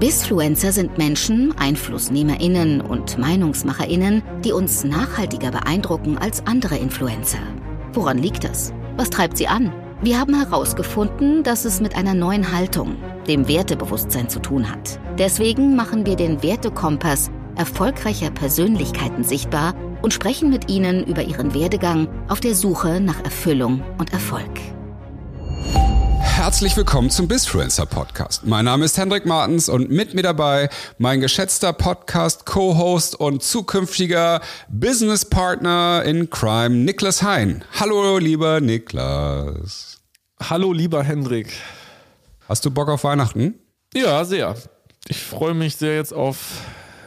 Bisfluencer sind Menschen, EinflussnehmerInnen und MeinungsmacherInnen, die uns nachhaltiger beeindrucken als andere Influencer. Woran liegt das? Was treibt sie an? Wir haben herausgefunden, dass es mit einer neuen Haltung, dem Wertebewusstsein zu tun hat. Deswegen machen wir den Wertekompass erfolgreicher Persönlichkeiten sichtbar und sprechen mit ihnen über ihren Werdegang auf der Suche nach Erfüllung und Erfolg. Herzlich willkommen zum Bisfluencer Podcast. Mein Name ist Hendrik Martens und mit mir dabei mein geschätzter Podcast Co-Host und zukünftiger Business Partner in Crime Niklas Hein. Hallo lieber Niklas. Hallo lieber Hendrik. Hast du Bock auf Weihnachten? Ja, sehr. Ich freue mich sehr jetzt auf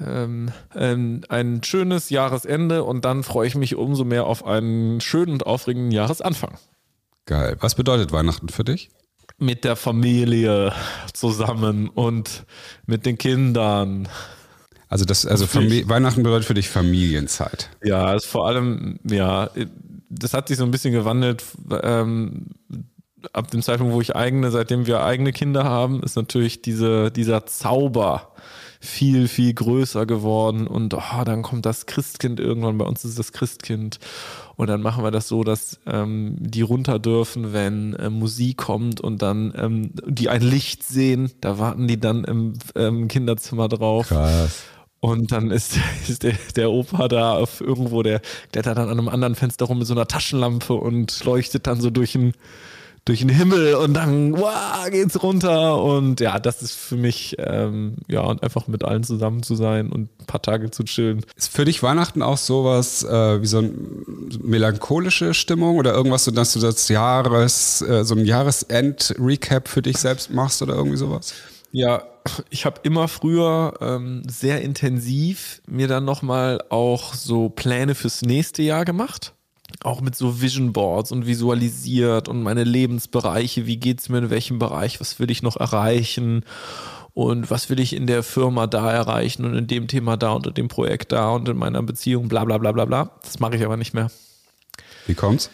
ähm, ähm, ein schönes Jahresende und dann freue ich mich umso mehr auf einen schönen und aufregenden Jahresanfang. Geil. Was bedeutet Weihnachten für dich? Mit der Familie zusammen und mit den Kindern. Also das, also Weihnachten bedeutet für dich Familienzeit. Ja, ist vor allem, ja, das hat sich so ein bisschen gewandelt. Ähm, ab dem Zeitpunkt, wo ich eigene, seitdem wir eigene Kinder haben, ist natürlich diese, dieser Zauber viel, viel größer geworden und oh, dann kommt das Christkind irgendwann, bei uns ist das Christkind und dann machen wir das so, dass ähm, die runter dürfen, wenn äh, Musik kommt und dann ähm, die ein Licht sehen, da warten die dann im ähm, Kinderzimmer drauf. Krass. Und dann ist, ist der, der Opa da auf irgendwo, der klettert dann an einem anderen Fenster rum mit so einer Taschenlampe und leuchtet dann so durch ein durch den Himmel und dann wow, geht's runter. Und ja, das ist für mich, ähm, ja, und einfach mit allen zusammen zu sein und ein paar Tage zu chillen. Ist für dich Weihnachten auch sowas äh, wie so eine melancholische Stimmung oder irgendwas, so dass du das Jahres, äh, so ein Jahresend-Recap für dich selbst machst oder irgendwie sowas? Ja, ich habe immer früher ähm, sehr intensiv mir dann nochmal auch so Pläne fürs nächste Jahr gemacht auch mit so Vision Boards und visualisiert und meine Lebensbereiche, wie geht es mir in welchem Bereich, was will ich noch erreichen und was will ich in der Firma da erreichen und in dem Thema da und in dem Projekt da und in meiner Beziehung, bla bla bla bla bla. Das mache ich aber nicht mehr. Wie kommt's?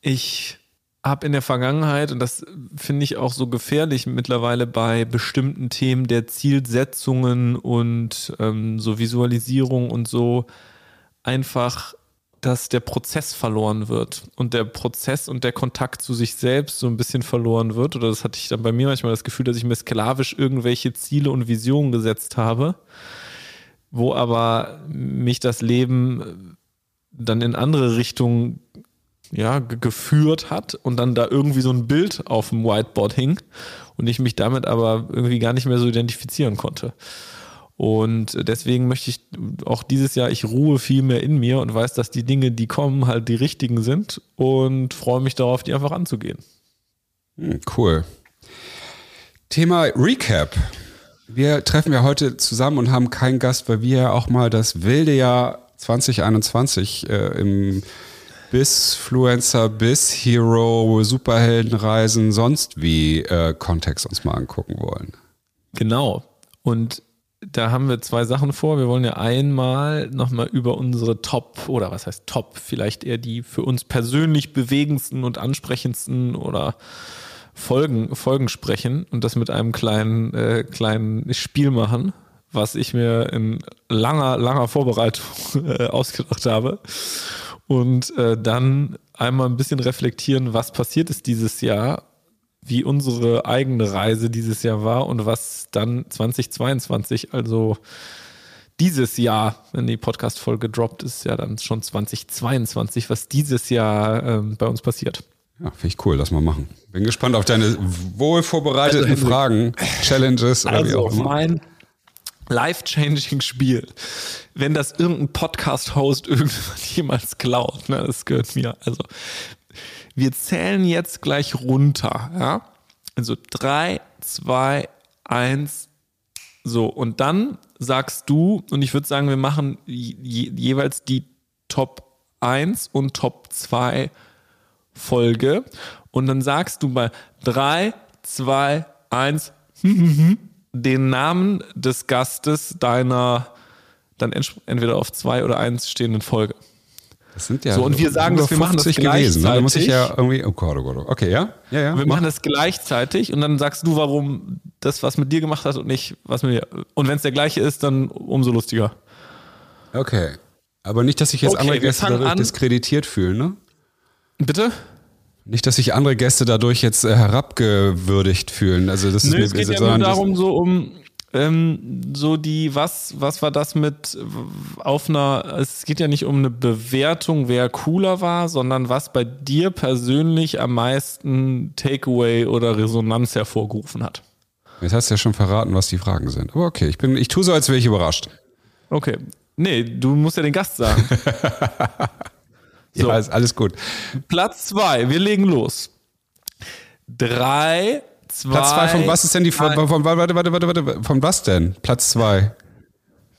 Ich habe in der Vergangenheit, und das finde ich auch so gefährlich mittlerweile bei bestimmten Themen der Zielsetzungen und ähm, so Visualisierung und so, einfach dass der Prozess verloren wird und der Prozess und der Kontakt zu sich selbst so ein bisschen verloren wird. Oder das hatte ich dann bei mir manchmal das Gefühl, dass ich mir sklavisch irgendwelche Ziele und Visionen gesetzt habe, wo aber mich das Leben dann in andere Richtungen ja, geführt hat und dann da irgendwie so ein Bild auf dem Whiteboard hing und ich mich damit aber irgendwie gar nicht mehr so identifizieren konnte. Und deswegen möchte ich auch dieses Jahr, ich ruhe viel mehr in mir und weiß, dass die Dinge, die kommen, halt die richtigen sind und freue mich darauf, die einfach anzugehen. Hm, cool. Thema Recap. Wir treffen ja heute zusammen und haben keinen Gast, weil wir ja auch mal das wilde Jahr 2021 äh, im Bisfluencer, Bis Hero, Superheldenreisen, sonst wie äh, Kontext uns mal angucken wollen. Genau. Und da haben wir zwei Sachen vor. Wir wollen ja einmal nochmal über unsere Top oder was heißt Top, vielleicht eher die für uns persönlich bewegendsten und ansprechendsten oder Folgen, Folgen sprechen und das mit einem kleinen, äh, kleinen Spiel machen, was ich mir in langer, langer Vorbereitung äh, ausgedacht habe. Und äh, dann einmal ein bisschen reflektieren, was passiert ist dieses Jahr wie unsere eigene Reise dieses Jahr war und was dann 2022, also dieses Jahr, wenn die Podcast-Folge droppt, ist ja dann schon 2022, was dieses Jahr ähm, bei uns passiert. Ja, finde ich cool, lass mal machen. Bin gespannt auf deine wohl vorbereiteten also, Fragen, Challenges oder also wie auch immer. Mein life-changing Spiel. Wenn das irgendein Podcast-Host irgendwann jemals klaut, ne, das gehört mir. Also, wir zählen jetzt gleich runter. Ja? Also drei, zwei, eins. So, und dann sagst du, und ich würde sagen, wir machen je, jeweils die Top 1 und Top 2 Folge. Und dann sagst du bei 3, 2, 1 den Namen des Gastes deiner dann entweder auf 2 oder 1 stehenden Folge. Das sind ja so, und wir sagen, dass wir machen das gewesen. Ne? Da muss ich ja irgendwie, oh Gott, oh Gott, oh okay, ja? Ja, ja. Wir mach. machen das gleichzeitig und dann sagst du, warum das was mit dir gemacht hat und nicht was mit mir. Und wenn es der gleiche ist, dann umso lustiger. Okay. Aber nicht, dass sich jetzt Okay, andere Gäste dadurch an. diskreditiert fühlen, ne? Bitte? Nicht, dass sich andere Gäste dadurch jetzt äh, herabgewürdigt fühlen. Also das ist Nö, mir es geht ja nur darum, so um ähm, so die, was, was war das mit auf einer, es geht ja nicht um eine Bewertung, wer cooler war, sondern was bei dir persönlich am meisten Takeaway oder Resonanz hervorgerufen hat. Jetzt hast du ja schon verraten, was die Fragen sind. Aber okay, ich bin, ich tue so, als wäre ich überrascht. Okay. Nee, du musst ja den Gast sagen. So. Ja, ist alles gut. Platz zwei, wir legen los. Drei, zwei. Platz zwei von was ist denn die von, von, warte, warte, warte, warte, von was denn? Platz zwei.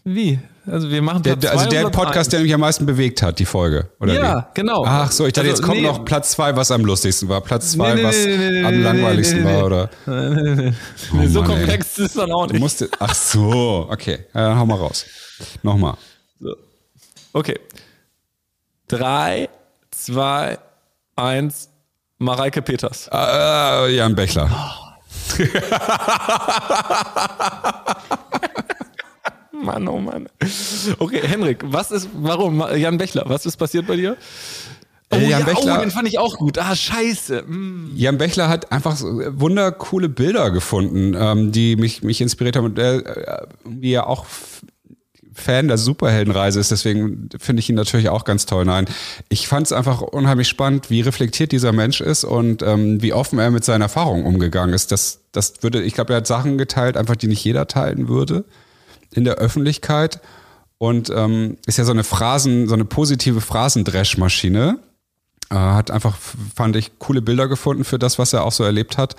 Wie? Also wir machen Der, Platz also der und Platz Podcast, der mich am meisten bewegt hat, die Folge. Oder Ja, wie? genau. Ach so, ich dachte, Also, jetzt kommt nee. noch Platz zwei, was am lustigsten war. Platz zwei, Nee, nee, was nee, nee, nee, am nee, langweiligsten nee, nee, war, oder? Nee, Oh so Mann, ey. komplex ist dann auch nicht. musst, ach so, okay. Ja, dann hau mal raus. Nochmal. Okay. Drei, zwei, eins. Mareike Peters. Äh, Jan Bechler. Mann, oh Mann. Okay, Henrik, was ist, warum, Jan Bechler, was ist passiert bei dir? Oh, Äh, Jan ja, Bechler- oh, den fand ich auch gut. Ah, scheiße. Mm. Jan Bechler hat einfach so wundercoole Bilder gefunden, ähm, die mich, mich inspiriert haben. Und er, äh, wie er auch Fan der Superheldenreise ist, deswegen finde ich ihn natürlich auch ganz toll. Nein, ich fand es einfach unheimlich spannend, wie reflektiert dieser Mensch ist und ähm, wie offen er mit seinen Erfahrungen umgegangen ist. Das, das würde, ich glaube, er hat Sachen geteilt, einfach die nicht jeder teilen würde in der Öffentlichkeit. Und ähm, ist ja so eine Phrasen, so eine positive Phrasendreschmaschine. Äh, hat einfach, fand ich, coole Bilder gefunden für das, was er auch so erlebt hat.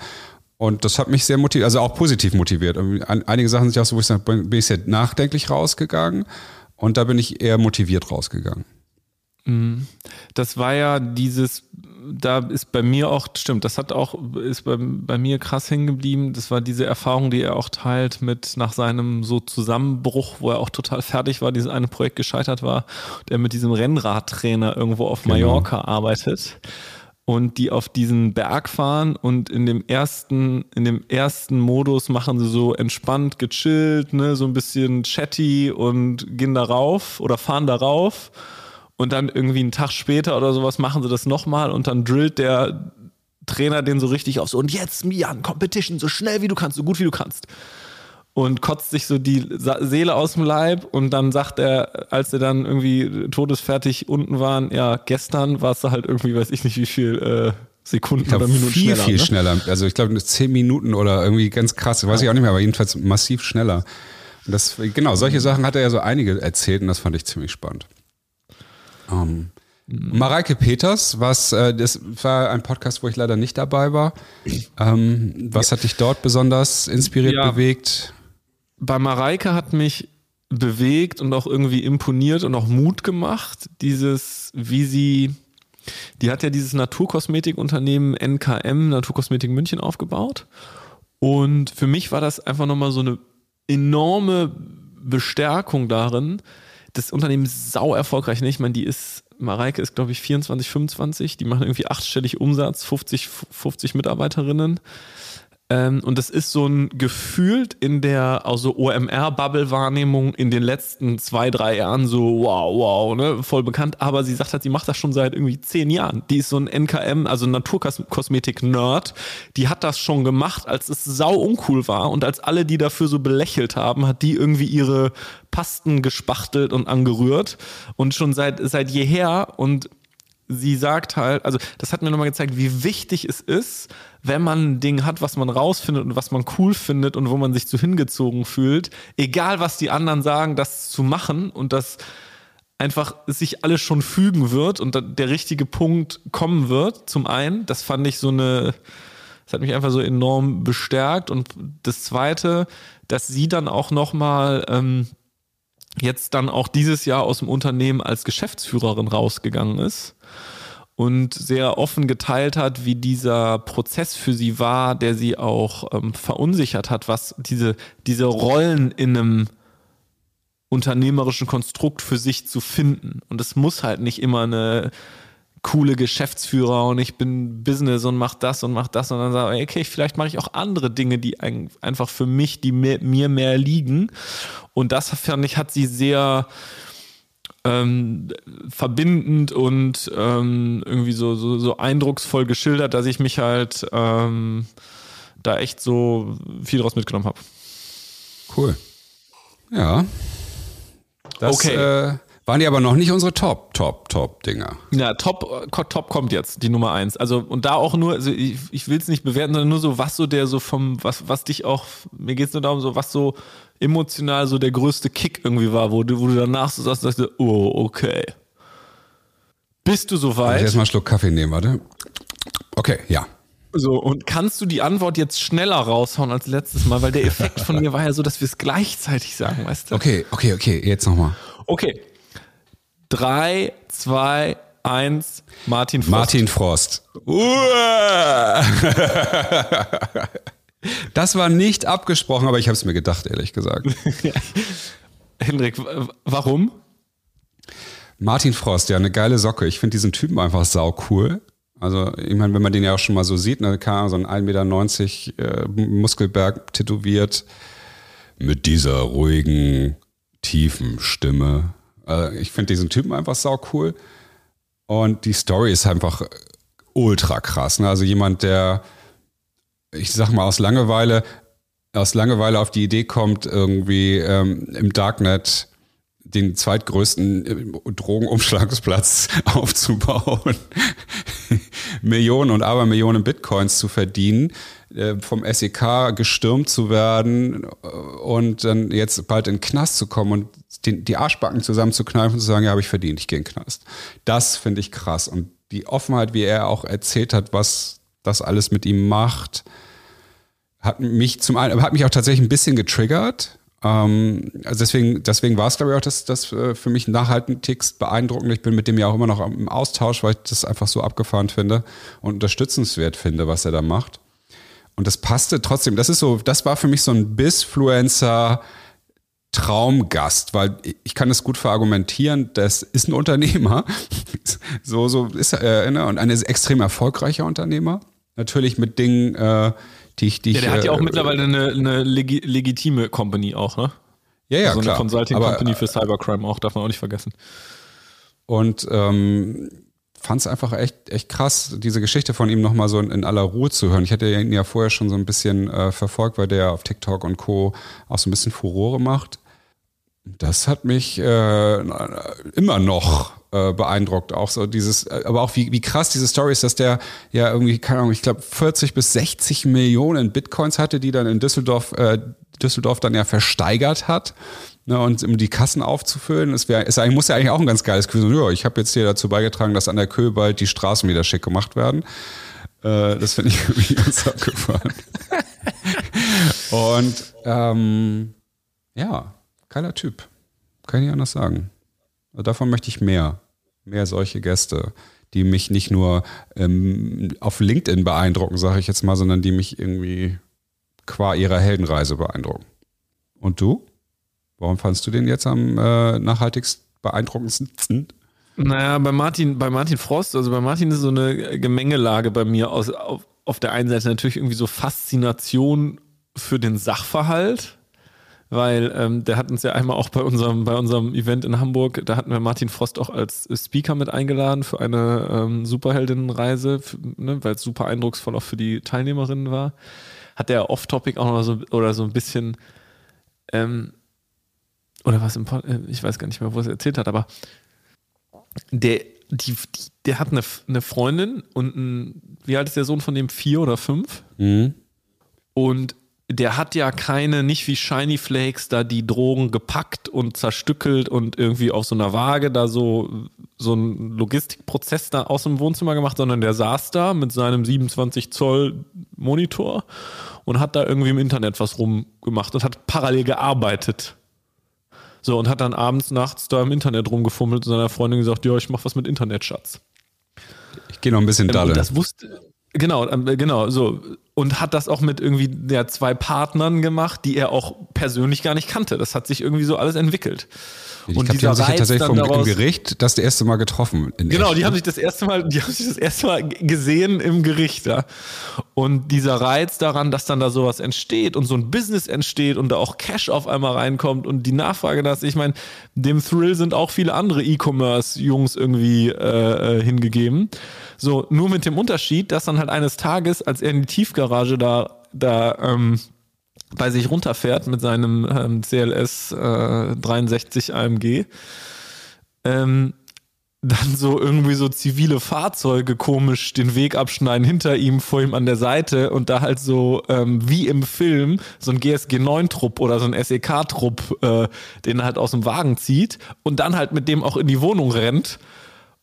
Und das hat mich sehr motiviert, also auch positiv motiviert. Einige Sachen sind ja auch so, wo ich sage, bin ich sehr nachdenklich rausgegangen und da bin ich eher motiviert rausgegangen. Das war ja dieses, da ist bei mir auch, stimmt, das hat auch, ist bei, bei mir krass hängen geblieben. Das war diese Erfahrung, die er auch teilt mit nach seinem so Zusammenbruch, wo er auch total fertig war, dieses eine Projekt gescheitert war, der mit diesem Rennradtrainer irgendwo auf Mallorca arbeitet und die auf diesen Berg fahren und in dem ersten, in dem ersten Modus machen sie so entspannt, gechillt, ne, so ein bisschen chatty und gehen darauf oder fahren darauf und dann irgendwie einen Tag später oder sowas machen sie das nochmal und dann drillt der Trainer den so richtig auf so und jetzt Mian, Competition, so schnell wie du kannst, so gut wie du kannst. Und kotzt sich so die Seele aus dem Leib und dann sagt er, als sie dann irgendwie todesfertig unten waren, ja, gestern warst du halt irgendwie, weiß ich nicht wie viel äh, Sekunden Ich glaube, oder Minuten viel, schneller. viel ne? schneller. Also ich glaube, zehn Minuten oder irgendwie ganz krass, weiß ich auch nicht mehr, aber jedenfalls massiv schneller. Und das, genau, solche Sachen hat er ja so einige erzählt und das fand ich ziemlich spannend. Ähm, Mareike Peters, was, äh, das war ein Podcast, wo ich leider nicht dabei war. Ähm, was hat dich dort besonders inspiriert, Ja. bewegt? Bei Mareike hat mich bewegt und auch irgendwie imponiert und auch Mut gemacht, dieses, wie sie, die hat ja dieses Naturkosmetikunternehmen NKM, Naturkosmetik München, aufgebaut. Und für mich war das einfach nochmal so eine enorme Bestärkung darin. Das Unternehmen ist sau erfolgreich. Ne? Ich meine, die ist, Mareike ist, glaube ich, 24, 25. Die machen irgendwie achtstellig Umsatz, 50, 50 Mitarbeiterinnen. Ähm, und das ist so ein gefühlt in der also OMR-Bubble-Wahrnehmung in den letzten zwei, drei Jahren so wow, wow, ne, voll bekannt. Aber sie sagt halt, sie macht das schon seit irgendwie zehn Jahren. Die ist so ein NKM, also Naturkosmetik-Nerd. Die hat das schon gemacht, als es sau uncool war und als alle, die dafür so belächelt haben, hat die irgendwie ihre Pasten gespachtelt und angerührt und schon seit, seit jeher und sie sagt halt, also das hat mir nochmal gezeigt, wie wichtig es ist, wenn man ein Ding hat, was man rausfindet und was man cool findet und wo man sich zu hingezogen fühlt, egal was die anderen sagen, das zu machen und dass einfach sich alles schon fügen wird und der richtige Punkt kommen wird. Zum einen, das fand ich so eine, das hat mich einfach so enorm bestärkt und das zweite, dass sie dann auch nochmal ähm, jetzt dann auch dieses Jahr aus dem Unternehmen als Geschäftsführerin rausgegangen ist und sehr offen geteilt hat, wie dieser Prozess für sie war, der sie auch ähm, verunsichert hat, was diese, diese Rollen in einem unternehmerischen Konstrukt für sich zu finden. Und es muss halt nicht immer eine coole Geschäftsführer und ich bin Business und mach das und mach das und dann sage ich, okay, vielleicht mache ich auch andere Dinge, die einfach für mich, die mir, mir mehr liegen. Und das fand ich, hat sie sehr ähm, verbindend und ähm, irgendwie so, so, so eindrucksvoll geschildert, dass ich mich halt ähm, da echt so viel draus mitgenommen habe. Cool. Ja. Das, okay. Äh, waren die aber noch nicht unsere Top, Top, Top-Dinger. Ja, Top, äh, Top kommt jetzt, die Nummer eins. Also, und da auch nur, also ich, ich will es nicht bewerten, sondern nur so, was so der so vom, was, was dich auch, mir geht es nur darum, so, was so emotional so der größte Kick irgendwie war, wo du, wo du danach so sagst, sagst oh, okay. Bist du soweit? Ich erstmal einen Schluck Kaffee nehmen, warte. Okay, ja. So, und kannst du die Antwort jetzt schneller raushauen als letztes Mal? Weil der Effekt von mir war ja so, dass wir es gleichzeitig sagen, weißt du? Okay, okay, okay, jetzt nochmal. Okay, 3, 2, 1, Martin Frost. Martin Frost. Das war nicht abgesprochen, aber ich habe es mir gedacht, ehrlich gesagt. Hendrik, warum? Martin Frost, ja, eine geile Socke. Ich finde diesen Typen einfach sau cool. Also, ich meine, wenn man den ja auch schon mal so sieht, ne, so ein 1,90 Meter äh, Muskelberg tätowiert, mit dieser ruhigen, tiefen Stimme. Äh, ich finde diesen Typen einfach sau cool. Und die Story ist einfach ultra krass. Ne? Also jemand, der, ich sag mal, aus Langeweile, aus Langeweile auf die Idee kommt, irgendwie ähm, im Darknet den zweitgrößten äh, Drogenumschlagsplatz aufzubauen, Millionen und Abermillionen Bitcoins zu verdienen, äh, vom SEK gestürmt zu werden äh, und dann jetzt bald in den Knast zu kommen und den, die Arschbacken zusammenzukneifen und zu sagen, ja, habe ich verdient, ich gehe in den Knast. Das finde ich krass. Und die Offenheit, wie er auch erzählt hat, was das alles mit ihm macht, hat mich zum einen, hat mich auch tatsächlich ein bisschen getriggert. Ähm, also deswegen, deswegen war es, glaube ich, auch das, das äh, für mich nachhaltigst beeindruckend. Ich bin mit dem ja auch immer noch im Austausch, weil ich das einfach so abgefahren finde und unterstützenswert finde, was er da macht. Und das passte trotzdem. Das ist so, das war für mich so ein Bisfluencer, Traumgast, weil ich kann es gut verargumentieren, das ist ein Unternehmer, so, so ist er, ne? und ein extrem erfolgreicher Unternehmer, natürlich mit Dingen, äh, die ich, die ja, der ich, hat ja auch äh, mittlerweile eine, eine legi legitime Company auch, ne? Ja, ja, also klar. eine Consulting Company für Cybercrime auch, darf man auch nicht vergessen. Und ähm, fand es einfach echt, echt krass, diese Geschichte von ihm nochmal so in, in, aller Ruhe zu hören. Ich hatte ihn ja vorher schon so ein bisschen äh, verfolgt, weil der auf TikTok und Co. auch so ein bisschen Furore macht. Das hat mich äh, immer noch äh, beeindruckt. Auch so dieses, äh, aber auch wie, wie krass diese Story ist, dass der ja irgendwie, keine Ahnung, ich glaube 40 bis 60 Millionen Bitcoins hatte, die dann in Düsseldorf, äh, Düsseldorf dann ja versteigert hat. Ne, und um die Kassen aufzufüllen, das wäre, ist eigentlich, muss ja eigentlich auch ein ganz geiles Gefühl sein. Ja, ich habe jetzt hier dazu beigetragen, dass an der Köhe bald die Straßen wieder schick gemacht werden. Äh, das finde ich irgendwie ganz abgefahren. und ähm, ja, geiler Typ. Kann ich nicht anders sagen. Davon möchte ich mehr. Mehr solche Gäste, die mich nicht nur ähm, auf LinkedIn beeindrucken, sage ich jetzt mal, sondern die mich irgendwie qua ihrer Heldenreise beeindrucken. Und du? Warum fandst du den jetzt am äh, nachhaltigst beeindruckendsten? Naja, bei Martin, bei Martin Frost, also bei Martin ist so eine Gemengelage bei mir aus, auf, auf der einen Seite natürlich irgendwie so Faszination für den Sachverhalt, weil ähm, der hat uns ja einmal auch bei unserem, bei unserem Event in Hamburg, da hatten wir Martin Frost auch als Speaker mit eingeladen für eine ähm, Superheldinnenreise, ne, weil es super eindrucksvoll auch für die Teilnehmerinnen war. Hat der Off-Topic auch noch so oder so ein bisschen ähm, oder was im Pod, äh, ich weiß gar nicht mehr, wo er es erzählt hat, aber der, die, die, der hat eine, eine Freundin und ein, wie alt ist der Sohn von dem? Vier oder fünf? Mhm. Und der hat ja keine, nicht wie Shiny Flakes, da die Drogen gepackt und zerstückelt und irgendwie auf so einer Waage da so, so einen Logistikprozess da aus dem Wohnzimmer gemacht, sondern der saß da mit seinem 27 Zoll Monitor und hat da irgendwie im Internet was rumgemacht und hat parallel gearbeitet. So, und hat dann abends, nachts da im Internet rumgefummelt und seiner Freundin gesagt, ja, ich mach was mit Internet, Schatz. Ich gehe noch ein bisschen ähm, dalle. das wusste, genau, ähm, genau, so. Und hat das auch mit irgendwie ja, zwei Partnern gemacht, die er auch persönlich gar nicht kannte. Das hat sich irgendwie so alles entwickelt. Ich und glaub, die haben sich ja tatsächlich vom daraus, Gericht das erste Mal getroffen. genau, echt. die haben sich das erste Mal, die haben sich das erste Mal gesehen im Gericht, ja. Und dieser Reiz daran, dass dann da sowas entsteht und so ein Business entsteht und da auch Cash auf einmal reinkommt und die Nachfrage, dass ich meine, dem Thrill sind auch viele andere E-Commerce-Jungs irgendwie äh, äh, hingegeben. So, nur mit dem Unterschied, dass dann halt eines Tages, als er in die Tiefgarage da, da ähm, bei sich runterfährt mit seinem ähm, CLS äh, 63 AMG, ähm, dann so irgendwie so zivile Fahrzeuge komisch den Weg abschneiden hinter ihm, vor ihm an der Seite und da halt so ähm, wie im Film so ein GSG 9 Trupp oder so ein SEK Trupp, äh, den er halt aus dem Wagen zieht und dann halt mit dem auch in die Wohnung rennt.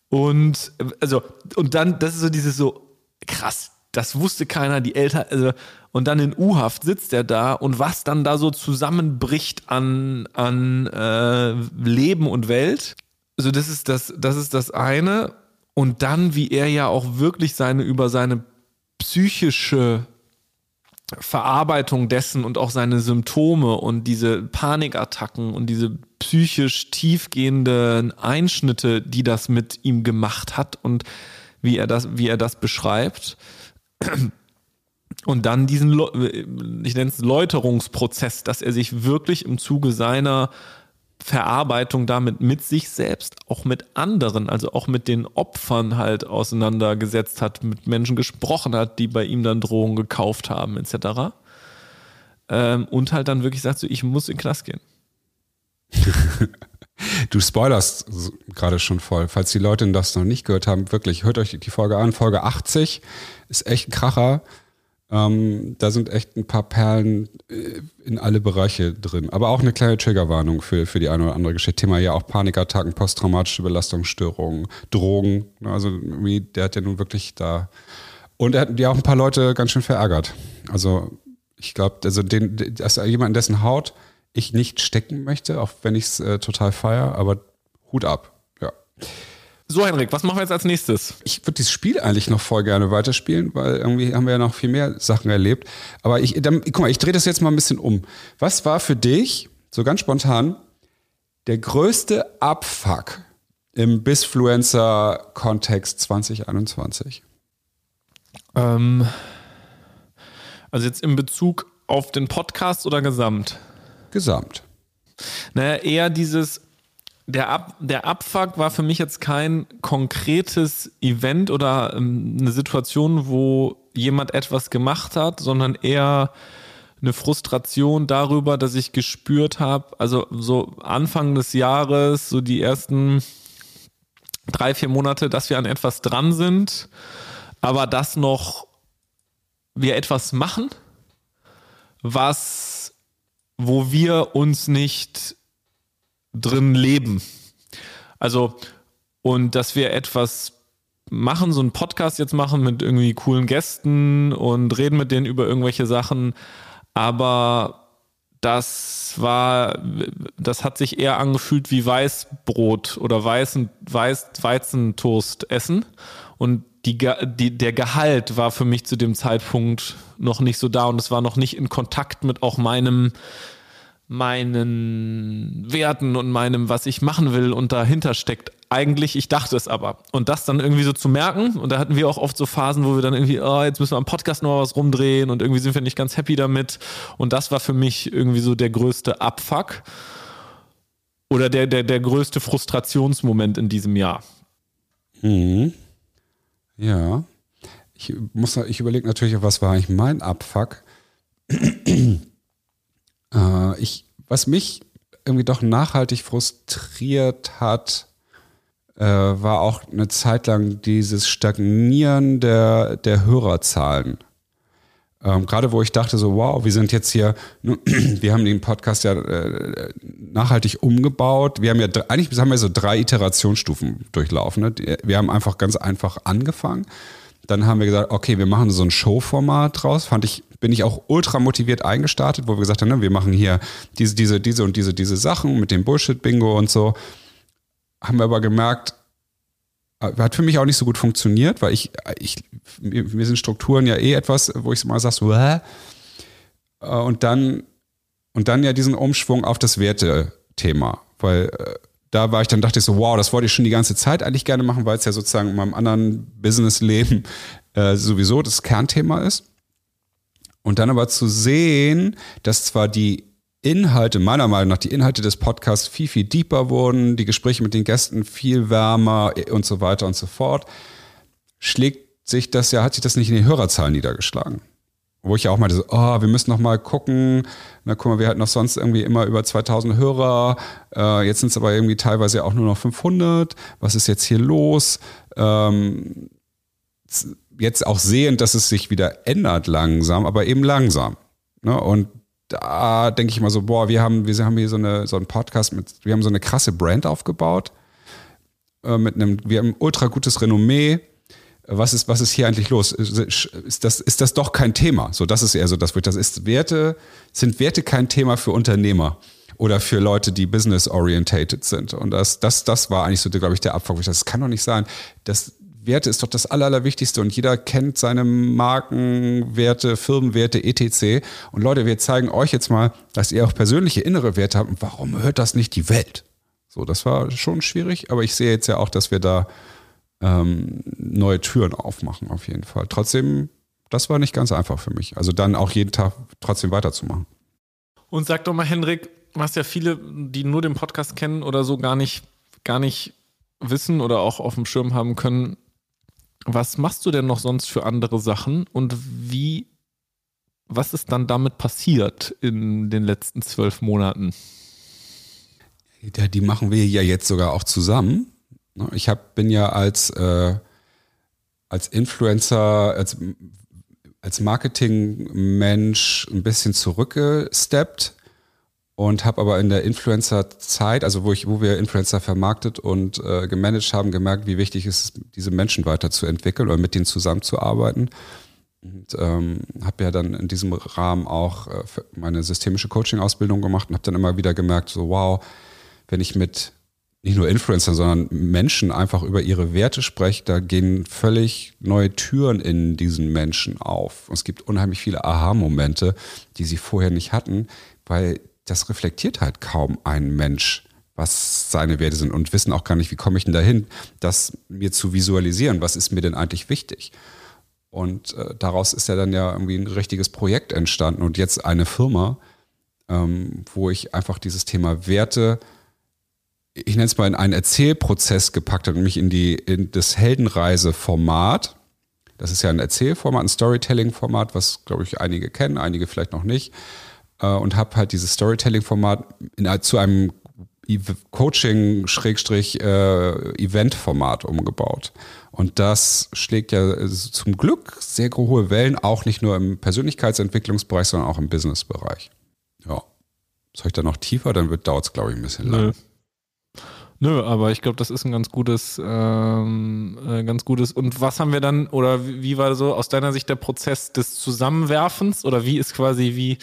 Und also und dann das ist so dieses so krass, das wusste keiner, die Eltern, also, und dann in U-Haft sitzt er da und was dann da so zusammenbricht an, an äh, Leben und Welt. Also das ist das, das ist das eine. Und dann, wie er ja auch wirklich seine, über seine psychische Verarbeitung dessen und auch seine Symptome und diese Panikattacken und diese psychisch tiefgehenden Einschnitte, die das mit ihm gemacht hat und wie er das, wie er das beschreibt, und dann diesen, ich nenne es Läuterungsprozess, dass er sich wirklich im Zuge seiner Verarbeitung damit mit sich selbst, auch mit anderen, also auch mit den Opfern halt auseinandergesetzt hat, mit Menschen gesprochen hat, die bei ihm dann Drohungen gekauft haben, etc. Ähm, und halt dann wirklich sagt so, ich muss in den Knast gehen. Du spoilerst gerade schon voll. Falls die Leute das noch nicht gehört haben, wirklich, hört euch die Folge an. Folge 80 ist echt ein Kracher. Ähm, da sind echt ein paar Perlen äh, in alle Bereiche drin. Aber auch eine kleine Triggerwarnung für, für die eine oder andere Geschichte. Thema ja auch Panikattacken, posttraumatische Belastungsstörungen, Drogen. Also wie, der hat ja nun wirklich da. Und er hat ja auch ein paar Leute ganz schön verärgert. Also ich glaube, also den, also jemand, dessen Haut ich nicht stecken möchte, auch wenn ich es äh, total feiere, aber Hut ab. Ja. So, Henrik, was machen wir jetzt als nächstes? Ich würde dieses Spiel eigentlich noch voll gerne weiterspielen, weil irgendwie haben wir ja noch viel mehr Sachen erlebt. Aber ich, dann, guck mal, ich drehe das jetzt mal ein bisschen um. Was war für dich, so ganz spontan, der größte Abfuck im Bisfluencer-Kontext 2021? Ähm, also jetzt in Bezug auf den Podcast oder gesamt? Gesamt? Naja, eher dieses, der, Ab, der Abfuck war für mich jetzt kein konkretes Event oder ähm, eine Situation, wo jemand etwas gemacht hat, sondern eher eine Frustration darüber, dass ich gespürt habe, also so Anfang des Jahres, so die ersten drei, vier Monate, dass wir an etwas dran sind, aber dass noch wir etwas machen, was wo wir uns nicht drin leben. Also, und dass wir etwas machen, so einen Podcast jetzt machen mit irgendwie coolen Gästen und reden mit denen über irgendwelche Sachen, aber das war, das hat sich eher angefühlt wie Weißbrot oder Weißen, Weiß, Weizentoast essen. Und die, die, der Gehalt war für mich zu dem Zeitpunkt noch nicht so da und es war noch nicht in Kontakt mit auch meinem meinen Werten und meinem, was ich machen will und dahinter steckt. Eigentlich, ich dachte es aber. Und das dann irgendwie so zu merken, und da hatten wir auch oft so Phasen, wo wir dann irgendwie, oh, jetzt müssen wir am Podcast noch was rumdrehen und irgendwie sind wir nicht ganz happy damit. Und das war für mich irgendwie so der größte Abfuck oder der, der, der größte Frustrationsmoment in diesem Jahr. Mhm. Ja. Ich muss, ich überlege natürlich, was war eigentlich mein Abfuck? äh, ich, was mich irgendwie doch nachhaltig frustriert hat, äh, war auch eine Zeit lang dieses Stagnieren der, der Hörerzahlen. Ähm, Gerade wo ich dachte so, wow, wir sind jetzt hier, wir haben den Podcast ja äh, nachhaltig umgebaut. Wir haben ja, eigentlich haben wir so drei Iterationsstufen durchlaufen. Ne? Wir haben einfach ganz einfach angefangen. Dann haben wir gesagt, okay, wir machen so ein Showformat draus. Fand ich, bin ich auch ultra motiviert eingestartet, wo wir gesagt haben, ne, wir machen hier diese, diese, diese und diese, diese Sachen mit dem Bullshit-Bingo und so. Haben wir aber gemerkt, äh, hat für mich auch nicht so gut funktioniert, weil ich, ich mir sind Strukturen ja eh etwas, wo ich mal sage, so, hä? Äh, und dann Und dann ja diesen Umschwung auf das Werte-Thema, weil äh, da war ich dann, dachte ich so, wow, das wollte ich schon die ganze Zeit eigentlich gerne machen, weil es ja sozusagen in meinem anderen Businessleben äh, sowieso das Kernthema ist. Und dann aber zu sehen, dass zwar die Inhalte, meiner Meinung nach, die Inhalte des Podcasts viel, viel deeper wurden, die Gespräche mit den Gästen viel wärmer und so weiter und so fort, schlägt sich das ja, hat sich das nicht in den Hörerzahlen niedergeschlagen. Wo ich ja auch meinte, so, oh, wir müssen noch mal gucken. Na, guck mal, wir hatten noch sonst irgendwie immer über 2000 Hörer. Äh, jetzt sind es aber irgendwie teilweise auch nur noch 500. Was ist jetzt hier los? Ähm, jetzt auch sehend, dass es sich wieder ändert langsam, aber eben langsam. Ne? Und da denke ich mal so, boah, wir haben, wir haben hier so, eine, so einen Podcast mit, wir haben so eine krasse Brand aufgebaut, äh, mit einem, wir haben ein ultra gutes Renommee. Was ist, was ist hier eigentlich los? Ist das, ist das doch kein Thema? So, das ist eher so, das wird, das ist Werte, sind Werte kein Thema für Unternehmer oder für Leute, die business-orientated sind. Und das, das, das war eigentlich so, glaube ich, der Abfang. Das kann doch nicht sein. Das, Werte ist doch das Aller, Allerwichtigste und jeder kennt seine Markenwerte, Firmenwerte, etc. Und Leute, wir zeigen euch jetzt mal, dass ihr auch persönliche innere Werte habt und warum hört das nicht die Welt? So, das war schon schwierig, aber ich sehe jetzt ja auch, dass wir da ähm, neue Türen aufmachen, auf jeden Fall. Trotzdem, das war nicht ganz einfach für mich. Also dann auch jeden Tag trotzdem weiterzumachen. Und sag doch mal, Hendrik, was ja viele, die nur den Podcast kennen oder so gar nicht, gar nicht wissen oder auch auf dem Schirm haben können, was machst du denn noch sonst für andere Sachen und wie, was ist dann damit passiert in den letzten zwölf Monaten? Ja, die machen wir ja jetzt sogar auch zusammen. Ne, ich hab, bin ja als, äh, als Influencer, als, als Marketingmensch ein bisschen zurückgesteppt und habe aber in der Influencer-Zeit, also wo ich, wo wir Influencer vermarktet und äh, gemanagt haben, gemerkt, wie wichtig es ist, diese Menschen weiterzuentwickeln oder mit denen zusammenzuarbeiten. Und ähm, habe ja dann in diesem Rahmen auch äh, meine systemische Coaching-Ausbildung gemacht und habe dann immer wieder gemerkt, so wow, wenn ich mit nicht nur Influencer, sondern Menschen einfach über ihre Werte spreche, da gehen völlig neue Türen in diesen Menschen auf. Und es gibt unheimlich viele Aha-Momente, die sie vorher nicht hatten, weil das reflektiert halt kaum ein Mensch, was seine Werte sind und wissen auch gar nicht, wie komme ich denn dahin, das mir zu visualisieren, was ist mir denn eigentlich wichtig. Und äh, daraus ist ja dann ja irgendwie ein richtiges Projekt entstanden und jetzt eine Firma, ähm, wo ich einfach dieses Thema Werte, ich nenne es mal in einen Erzählprozess gepackt habe, nämlich in die in das Heldenreise-Format. Das ist ja ein Erzählformat, ein Storytelling-Format, was glaube ich einige kennen, einige vielleicht noch nicht äh, und habe halt dieses Storytelling-Format zu einem Coaching-Event-Format umgebaut. Und das schlägt ja zum Glück sehr hohe Wellen, auch nicht nur im Persönlichkeitsentwicklungsbereich, sondern auch im Businessbereich. Ja. Soll ich da noch tiefer? Dann dauert es, glaube ich, ein bisschen lang. Nö, aber ich glaube, das ist ein ganz gutes, ähm, äh, ganz gutes. Und was haben wir dann, oder wie war so aus deiner Sicht der Prozess des Zusammenwerfens? Oder wie ist quasi, wie,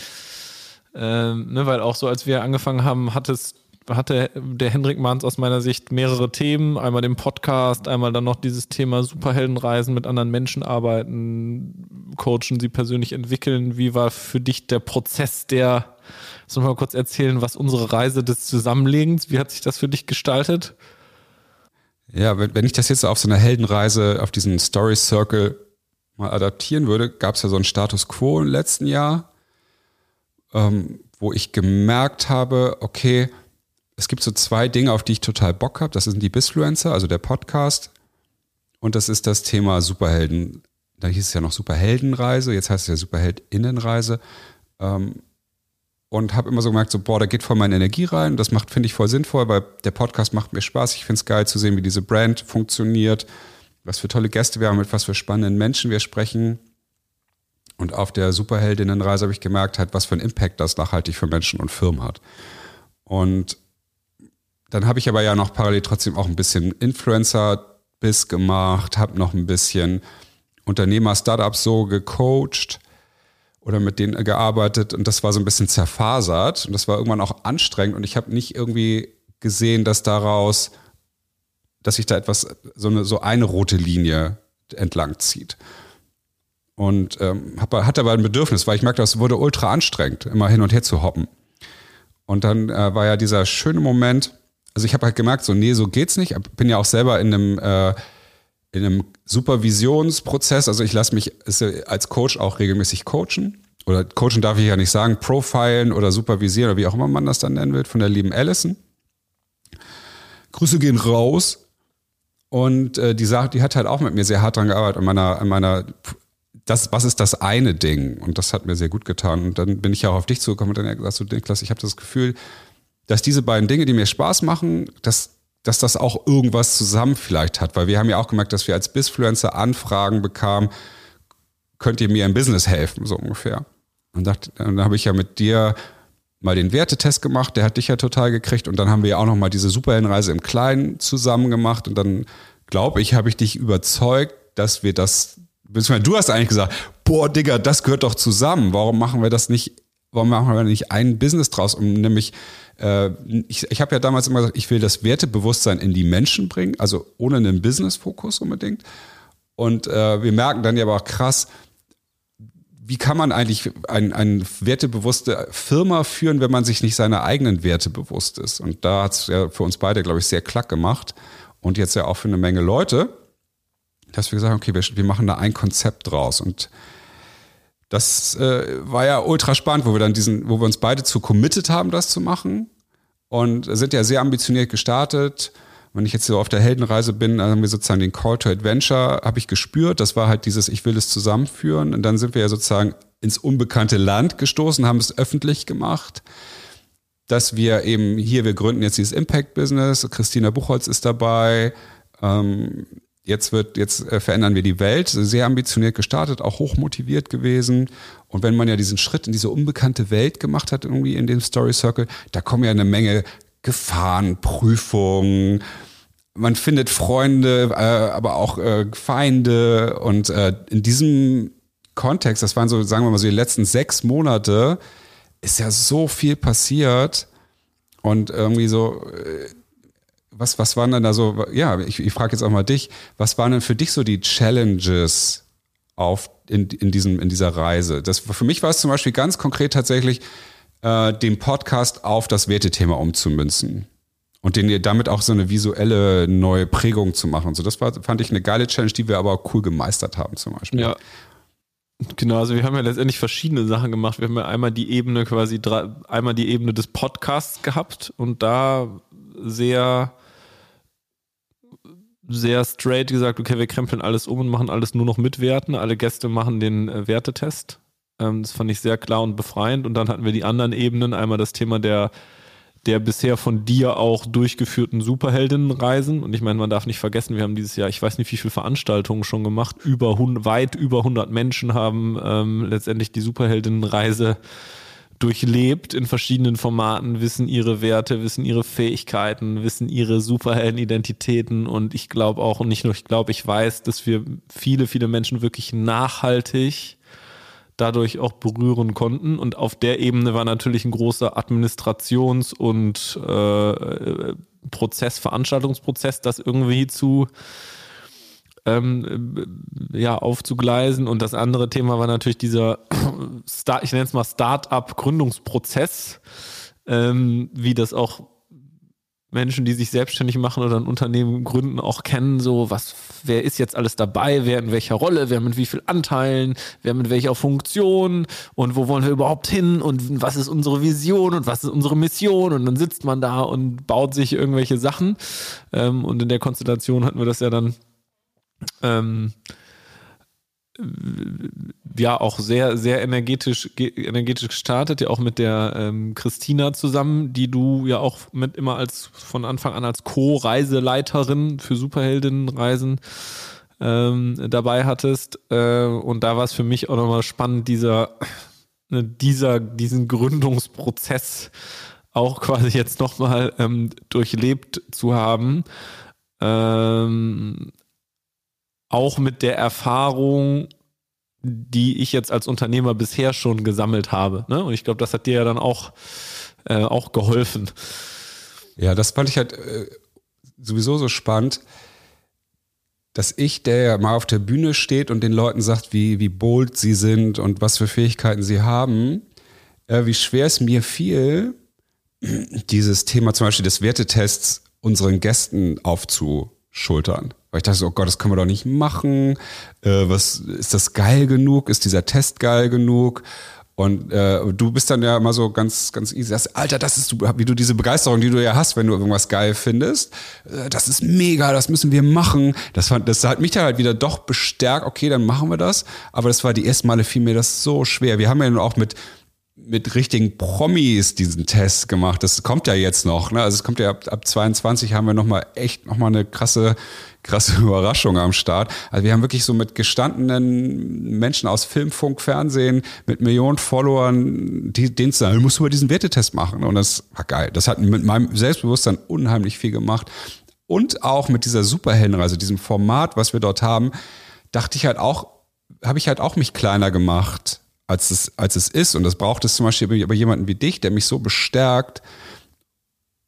ähm, ne, weil auch so, als wir angefangen haben, hattest hatte der Hendrik Mahns aus meiner Sicht mehrere Themen. Einmal den Podcast, einmal dann noch dieses Thema Superheldenreisen, mit anderen Menschen arbeiten, coachen, sie persönlich entwickeln. Wie war für dich der Prozess der, soll mal kurz erzählen, was unsere Reise des Zusammenlegens, wie hat sich das für dich gestaltet? Ja, wenn, wenn ich das jetzt auf so einer Heldenreise, auf diesen Story Circle mal adaptieren würde, gab es ja so einen Status quo im letzten Jahr ähm, wo ich gemerkt habe, okay, es gibt so zwei Dinge, auf die ich total Bock habe. Das sind die Bisfluencer, also der Podcast. Und das ist das Thema Superhelden. Da hieß es ja noch Superheldenreise, jetzt heißt es ja Superheldinnenreise. Ähm, und habe immer so gemerkt, so, boah, da geht voll meine Energie rein. Das macht, finde ich, voll sinnvoll, weil der Podcast macht mir Spaß. Ich finde es geil zu sehen, wie diese Brand funktioniert, was für tolle Gäste wir haben, mit was für spannenden Menschen wir sprechen. Und auf der Superheldinnenreise habe ich gemerkt, halt, was für einen Impact das nachhaltig für Menschen und Firmen hat. Und dann habe ich aber ja noch parallel trotzdem auch ein bisschen Influencer-Biss gemacht, habe noch ein bisschen Unternehmer-Startups so gecoacht oder mit denen gearbeitet und das war so ein bisschen zerfasert und das war irgendwann auch anstrengend und ich habe nicht irgendwie gesehen, dass daraus, dass sich da etwas, so eine, so eine rote Linie entlang zieht. Und ähm, hab, hatte aber ein Bedürfnis, weil ich merkte, das wurde ultra anstrengend, immer hin und her zu hoppen. Und dann äh, war ja dieser schöne Moment, also ich habe halt gemerkt, so, nee, so geht's nicht. Bin ja auch selber in einem, äh, in einem Supervisionsprozess. Also ich lasse mich als Coach auch regelmäßig coachen. Oder coachen darf ich ja nicht sagen, profilen oder supervisieren oder wie auch immer man das dann nennen will, von der lieben Allison. Grüße gehen raus. Und äh, die sagt, die hat halt auch mit mir sehr hart dran gearbeitet an meiner, an meiner das, was ist das eine Ding? Und das hat mir sehr gut getan. Und dann bin ich ja auch auf dich zugekommen und dann gesagt, du, Niklas, ich habe das Gefühl, dass diese beiden Dinge, die mir Spaß machen, dass, dass das auch irgendwas zusammen vielleicht hat. Weil wir haben ja auch gemerkt, dass wir als Bizfluencer Anfragen bekamen, könnt ihr mir im Business helfen, so ungefähr. Und, dachte, dann habe ich ja mit dir mal den Wertetest gemacht, der hat dich ja total gekriegt. Und dann haben wir ja auch noch mal diese Superheldenreise im Kleinen zusammen gemacht. Und dann, glaube ich, habe ich dich überzeugt, dass wir das du hast eigentlich gesagt, boah, Digga, das gehört doch zusammen. Warum machen wir das nicht, warum machen wir nicht ein Business draus, um nämlich äh, ich, ich habe ja damals immer gesagt, ich will das Wertebewusstsein in die Menschen bringen, also ohne einen Business-Fokus unbedingt. Und äh, wir merken dann ja aber auch krass, wie kann man eigentlich eine ein wertebewusste Firma führen, wenn man sich nicht seiner eigenen Werte bewusst ist? Und da hat es ja für uns beide, glaube ich, sehr klack gemacht und jetzt ja auch für eine Menge Leute dass wir gesagt haben, okay, wir, wir machen da ein Konzept draus. Und das äh, war ja ultra spannend, wo wir dann diesen, wo wir uns beide zu committed haben, das zu machen. Und sind ja sehr ambitioniert gestartet. Wenn ich jetzt so auf der Heldenreise bin, haben wir sozusagen den Call to Adventure, habe ich gespürt. Das war halt dieses, ich will es zusammenführen. Und dann sind wir ja sozusagen ins unbekannte Land gestoßen, haben es öffentlich gemacht dass wir eben hier, wir gründen jetzt dieses Impact-Business, Christina Buchholz ist dabei, ähm, jetzt wird, jetzt äh, verändern wir die Welt, sehr ambitioniert gestartet, auch hochmotiviert gewesen. Und wenn man ja diesen Schritt in diese unbekannte Welt gemacht hat, irgendwie in dem Story Circle, da kommen ja eine Menge Gefahren, Prüfungen, man findet Freunde, äh, aber auch äh, Feinde. Und äh, in diesem Kontext, das waren so, sagen wir mal so, die letzten sechs Monate, ist ja so viel passiert. Und irgendwie so, äh, was, was waren denn da so, ja, ich, ich frage jetzt auch mal dich, was waren denn für dich so die Challenges auf, in, in, diesem, in dieser Reise? Das, für mich war es zum Beispiel ganz konkret tatsächlich, äh, den Podcast auf das Wertethema umzumünzen. Und den damit auch so eine visuelle neue Prägung zu machen. So, das war, fand ich eine geile Challenge, die wir aber auch cool gemeistert haben, zum Beispiel. Ja, Genau, also wir haben ja letztendlich verschiedene Sachen gemacht. Wir haben ja einmal die Ebene quasi, einmal die Ebene des Podcasts gehabt und da sehr sehr straight gesagt, okay, wir krempeln alles um und machen alles nur noch mit Werten. Alle Gäste machen den äh, Wertetest. Ähm, das fand ich sehr klar und befreiend. Und dann hatten wir die anderen Ebenen. Einmal das Thema der, der bisher von dir auch durchgeführten Superheldinnenreisen. Und ich meine, man darf nicht vergessen, wir haben dieses Jahr, ich weiß nicht, wie viele Veranstaltungen schon gemacht. Über, weit über 100 Menschen haben ähm, letztendlich die Superheldinnenreise durchlebt in verschiedenen Formaten, wissen ihre Werte, wissen ihre Fähigkeiten, wissen ihre Superheldenidentitäten und ich glaube auch, und nicht nur ich glaube, ich weiß, dass wir viele, viele Menschen wirklich nachhaltig dadurch auch berühren konnten. Und auf der Ebene war natürlich ein großer Administrations- und äh, Prozess, Veranstaltungsprozess, das irgendwie zu ähm, ja, aufzugleisen. Und das andere Thema war natürlich dieser, Start, ich nenne es mal Start-up-Gründungsprozess, ähm, wie das auch Menschen, die sich selbstständig machen oder ein Unternehmen gründen, auch kennen, so was, wer ist jetzt alles dabei, wer in welcher Rolle, wer mit wie viel Anteilen, wer mit welcher Funktion? Und wo wollen wir überhaupt hin? Und was ist unsere Vision? Und was ist unsere Mission? Und dann sitzt man da und baut sich irgendwelche Sachen. Ähm, und in der Konstellation hatten wir das ja dann ähm, ja auch sehr, sehr energetisch, energetisch gestartet, ja auch mit der ähm, Christina zusammen, die du ja auch mit immer als von Anfang an als Co-Reiseleiterin für Superheldinnenreisen ähm, dabei hattest. Äh, und da war es für mich auch nochmal spannend, dieser, ne, dieser, diesen Gründungsprozess auch quasi jetzt nochmal ähm, durchlebt zu haben. Ähm, auch mit der Erfahrung, die ich jetzt als Unternehmer bisher schon gesammelt habe. Ne? Und ich glaube, das hat dir ja dann auch, äh, auch geholfen. Ja, das fand ich halt äh, sowieso so spannend, dass ich, der ja mal auf der Bühne steht und den Leuten sagt, wie, wie bold sie sind und was für Fähigkeiten sie haben, äh, wie schwer es mir fiel, dieses Thema zum Beispiel des Wertetests unseren Gästen aufzuschultern. Weil ich dachte so, oh Gott, das können wir doch nicht machen. Äh, was ist das geil genug? Ist dieser Test geil genug? Und äh, du bist dann ja immer so ganz, ganz easy. Sagst, Alter, das ist wie du diese Begeisterung, die du ja hast, wenn du irgendwas geil findest. Äh, das ist mega, das müssen wir machen. Das, fand, das hat mich dann halt wieder doch bestärkt. Okay, dann machen wir das. Aber das war die ersten Male fiel mir das so schwer. Wir haben ja nun auch mit mit richtigen Promis diesen Test gemacht. Das kommt ja jetzt noch. Ne? Also es kommt ja ab, ab 22 haben wir noch mal echt noch mal eine krasse krasse Überraschung am Start. Also wir haben wirklich so mit gestandenen Menschen aus Film, Funk, Fernsehen, mit Millionen Followern, die, denen sagen, musst du mal diesen Wertetest machen. Und das war geil. Das hat mit meinem Selbstbewusstsein unheimlich viel gemacht. Und auch mit dieser Superheldenreise, diesem Format, was wir dort haben, dachte ich halt auch, habe ich halt auch mich kleiner gemacht als es, als es ist. Und das braucht es zum Beispiel bei jemanden wie dich, der mich so bestärkt.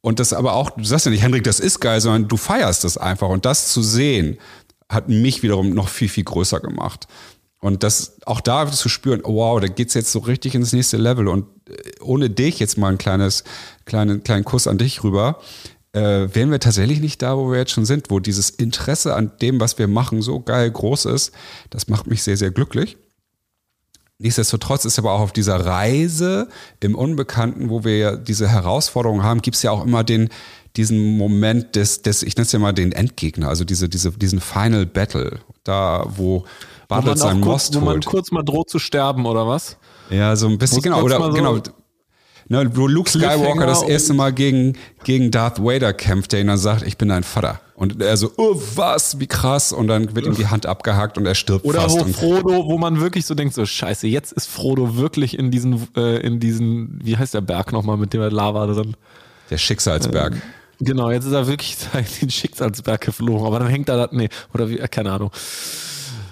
Und das aber auch, du sagst ja nicht, Hendrik, das ist geil, sondern du feierst das einfach. Und das zu sehen, hat mich wiederum noch viel, viel größer gemacht. Und das auch da zu spüren, oh wow, da geht's jetzt so richtig ins nächste Level. Und äh, ohne dich jetzt mal ein kleines, kleinen, kleinen Kuss an dich rüber, äh, wären wir tatsächlich nicht da, wo wir jetzt schon sind, wo dieses Interesse an dem, was wir machen, so geil groß ist. Das macht mich sehr, sehr glücklich. Nichtsdestotrotz ist aber auch auf dieser Reise im Unbekannten, wo wir ja diese Herausforderungen haben, gibt es ja auch immer den, diesen Moment des, des ich nenne es ja mal den Endgegner, also diese, diese, diesen Final Battle, da wo Bartlett seinen kurz, Most Wo man kurz mal droht zu sterben, oder was? Ja, so ein bisschen, Muss genau, oder so genau. Ne, wo Luke Skywalker das erste Mal gegen, gegen Darth Vader kämpft, der ihn dann sagt, ich bin dein Vater. Und er so, oh, was, wie krass. Und dann wird ihm die Hand abgehakt und er stirbt Oder fast. Oder Frodo, wo man wirklich so denkt, so scheiße, jetzt ist Frodo wirklich in diesen, äh, in diesen, wie heißt der Berg nochmal mit dem Lava drin? Der Schicksalsberg. Ähm, genau, jetzt ist er wirklich in den Schicksalsberg geflogen. Aber dann hängt er da, nee, oder wie, äh, keine Ahnung.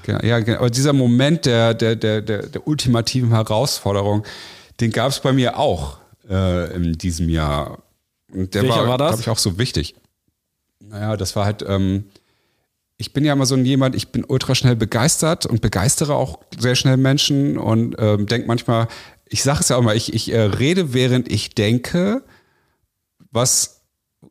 Ja, genau. Aber dieser Moment der, der, der, der, der ultimativen Herausforderung, den gab es bei mir auch äh, in diesem Jahr. Und der Welcher war, war glaube ich, auch so wichtig. Naja, das war halt, ähm, ich bin ja immer so ein jemand, ich bin ultra schnell begeistert und begeistere auch sehr schnell Menschen und ähm, denke manchmal, ich sage es ja auch mal, ich, ich äh, rede, während ich denke, was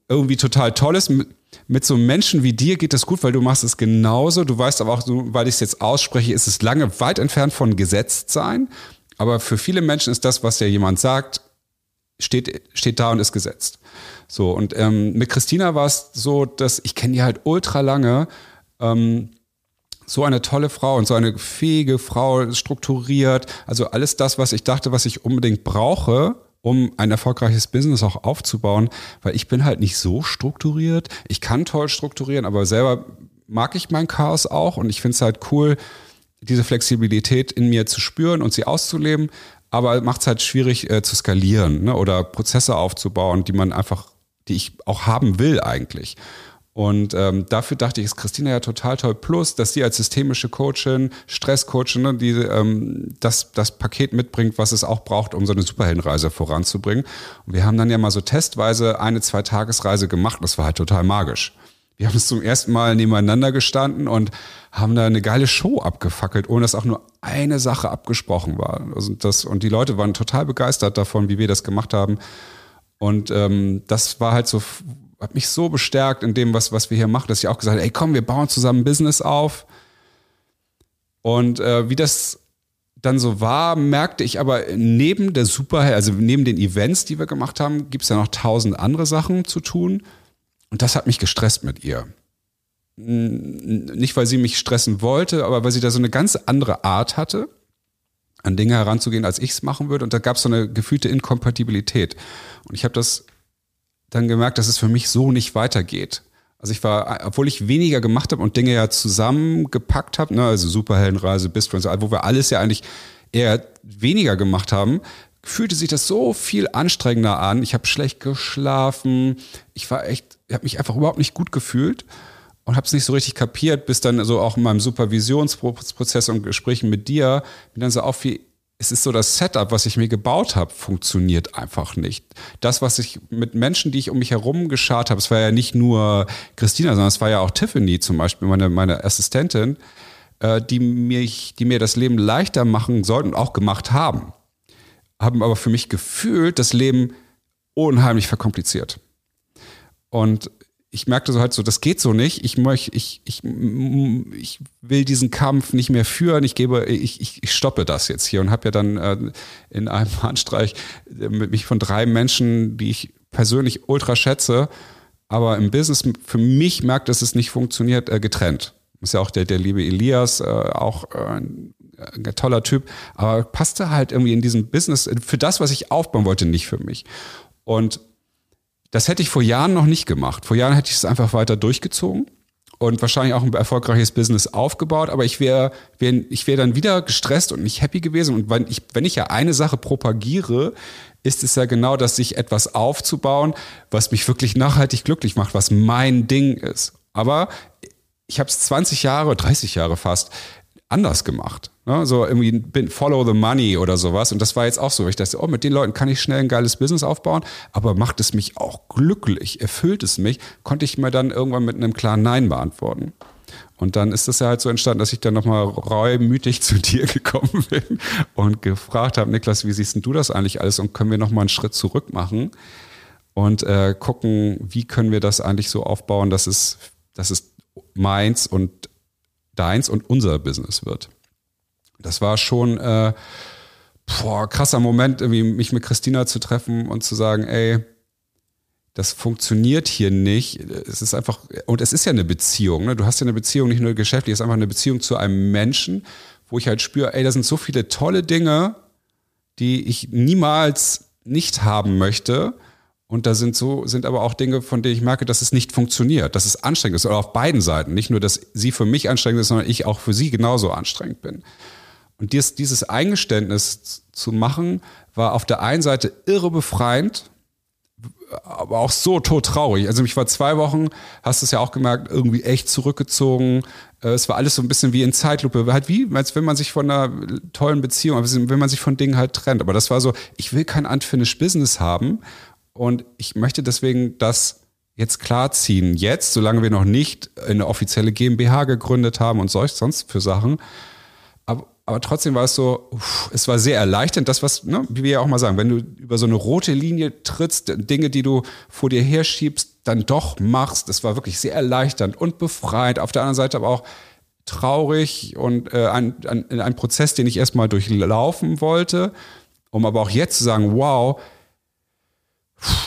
irgendwie total toll ist. Mit, mit so Menschen wie dir geht das gut, weil du machst es genauso. Du weißt aber auch, weil ich es jetzt ausspreche, ist es lange weit entfernt von gesetzt sein. Aber für viele Menschen ist das, was ja jemand sagt, steht, steht da und ist gesetzt. So, und ähm, mit Christina war es so, dass ich kenne die halt ultra lange. Ähm, so eine tolle Frau und so eine fähige Frau, strukturiert. Also alles das, was ich dachte, was ich unbedingt brauche, um ein erfolgreiches Business auch aufzubauen, weil ich bin halt nicht so strukturiert. Ich kann toll strukturieren, aber selber mag ich mein Chaos auch und ich finde es halt cool, diese Flexibilität in mir zu spüren und sie auszuleben aber macht es halt schwierig äh, zu skalieren ne? oder Prozesse aufzubauen, die man einfach, die ich auch haben will eigentlich. Und ähm, dafür dachte ich, ist Christina ja total toll. Plus, dass sie als systemische Coachin, Stresscoachin, ne, die ähm, das, das Paket mitbringt, was es auch braucht, um so eine Superheldenreise voranzubringen. Und wir haben dann ja mal so testweise eine Zwei-Tagesreise gemacht. Das war halt total magisch. Wir haben es zum ersten Mal nebeneinander gestanden und haben da eine geile Show abgefackelt, ohne dass auch nur eine Sache abgesprochen war. Also das, und die Leute waren total begeistert davon, wie wir das gemacht haben. Und ähm, das war halt so, hat mich so bestärkt in dem, was, was wir hier machen, dass ich auch gesagt habe, ey komm, wir bauen zusammen ein Business auf. Und äh, wie das dann so war, merkte ich aber neben der Super, also neben den Events, die wir gemacht haben, gibt es ja noch tausend andere Sachen zu tun. Und das hat mich gestresst mit ihr. Nicht, weil sie mich stressen wollte, aber weil sie da so eine ganz andere Art hatte, an Dinge heranzugehen, als ich es machen würde. Und da gab es so eine gefühlte Inkompatibilität. Und ich habe das dann gemerkt, dass es für mich so nicht weitergeht. Also ich war, obwohl ich weniger gemacht habe und Dinge ja zusammengepackt habe, ne, also Superheldenreise, Bistro, wo wir alles ja eigentlich eher weniger gemacht haben, fühlte sich das so viel anstrengender an. Ich habe schlecht geschlafen. Ich war echt, ich habe mich einfach überhaupt nicht gut gefühlt und habe es nicht so richtig kapiert, bis dann so auch in meinem Supervisionsprozess und Gesprächen mit dir bin dann so auf wie es ist so das Setup, was ich mir gebaut habe, funktioniert einfach nicht. Das, was ich mit Menschen, die ich um mich herum geschart habe, es war ja nicht nur Christina, sondern es war ja auch Tiffany zum Beispiel, meine, meine Assistentin, äh, die, mich, die mir das Leben leichter machen sollten und auch gemacht haben haben aber für mich gefühlt das Leben unheimlich verkompliziert. Und ich merkte so halt so, das geht so nicht. Ich möchte, ich, ich, ich will diesen Kampf nicht mehr führen. Ich gebe, ich, ich, stoppe das jetzt hier und habe ja dann äh, in einem Handstreich äh, mich von drei Menschen, die ich persönlich ultra schätze, aber im Business für mich merkt, dass es nicht funktioniert, äh, getrennt. Ist ja auch der, der liebe Elias, äh, auch äh, ein toller Typ, aber passte halt irgendwie in diesem Business für das, was ich aufbauen wollte, nicht für mich. Und das hätte ich vor Jahren noch nicht gemacht. Vor Jahren hätte ich es einfach weiter durchgezogen und wahrscheinlich auch ein erfolgreiches Business aufgebaut, aber ich wäre wär, ich wäre dann wieder gestresst und nicht happy gewesen. Und wenn ich, wenn ich ja eine Sache propagiere, ist es ja genau das, sich etwas aufzubauen, was mich wirklich nachhaltig glücklich macht, was mein Ding ist. Aber ich habe es 20 Jahre, 30 Jahre fast anders gemacht. Ne? So irgendwie follow the money oder sowas. Und das war jetzt auch so. Ich dachte, oh, mit den Leuten kann ich schnell ein geiles Business aufbauen, aber macht es mich auch glücklich, erfüllt es mich, konnte ich mir dann irgendwann mit einem klaren Nein beantworten. Und dann ist es ja halt so entstanden, dass ich dann nochmal reumütig zu dir gekommen bin und gefragt habe, Niklas, wie siehst du das eigentlich alles und können wir nochmal einen Schritt zurück machen und äh, gucken, wie können wir das eigentlich so aufbauen, dass es, dass es meins und deins und unser Business wird. Das war schon äh, boah, krasser Moment, irgendwie mich mit Christina zu treffen und zu sagen, ey, das funktioniert hier nicht. Es ist einfach, und es ist ja eine Beziehung. Ne? Du hast ja eine Beziehung, nicht nur geschäftlich, es ist einfach eine Beziehung zu einem Menschen, wo ich halt spüre, ey, da sind so viele tolle Dinge, die ich niemals nicht haben möchte. Und da sind so, sind aber auch Dinge, von denen ich merke, dass es nicht funktioniert, dass es anstrengend ist. Oder auf beiden Seiten. Nicht nur, dass sie für mich anstrengend ist, sondern ich auch für sie genauso anstrengend bin. Und dieses, dieses Eingeständnis zu machen, war auf der einen Seite irre befreiend, aber auch so tot traurig. Also ich war zwei Wochen, hast du es ja auch gemerkt, irgendwie echt zurückgezogen. Äh, es war alles so ein bisschen wie in Zeitlupe, halt wie, als wenn man sich von einer tollen Beziehung, wenn man sich von Dingen halt trennt. Aber das war so, ich will kein unfinished Business haben und ich möchte deswegen das jetzt klarziehen. Jetzt, solange wir noch nicht eine offizielle GmbH gegründet haben und solch sonst für Sachen. Aber, trotzdem war es so, uff, es war sehr erleichternd. Das, was, ne, wie wir ja auch mal sagen, wenn du über so eine rote Linie trittst, Dinge, die du vor dir herschiebst, dann doch machst. Das war wirklich sehr erleichternd und befreit. Auf der anderen Seite aber auch traurig und äh, ein, ein, ein Prozess, den ich erstmal durchlaufen wollte, um aber auch jetzt zu sagen, wow,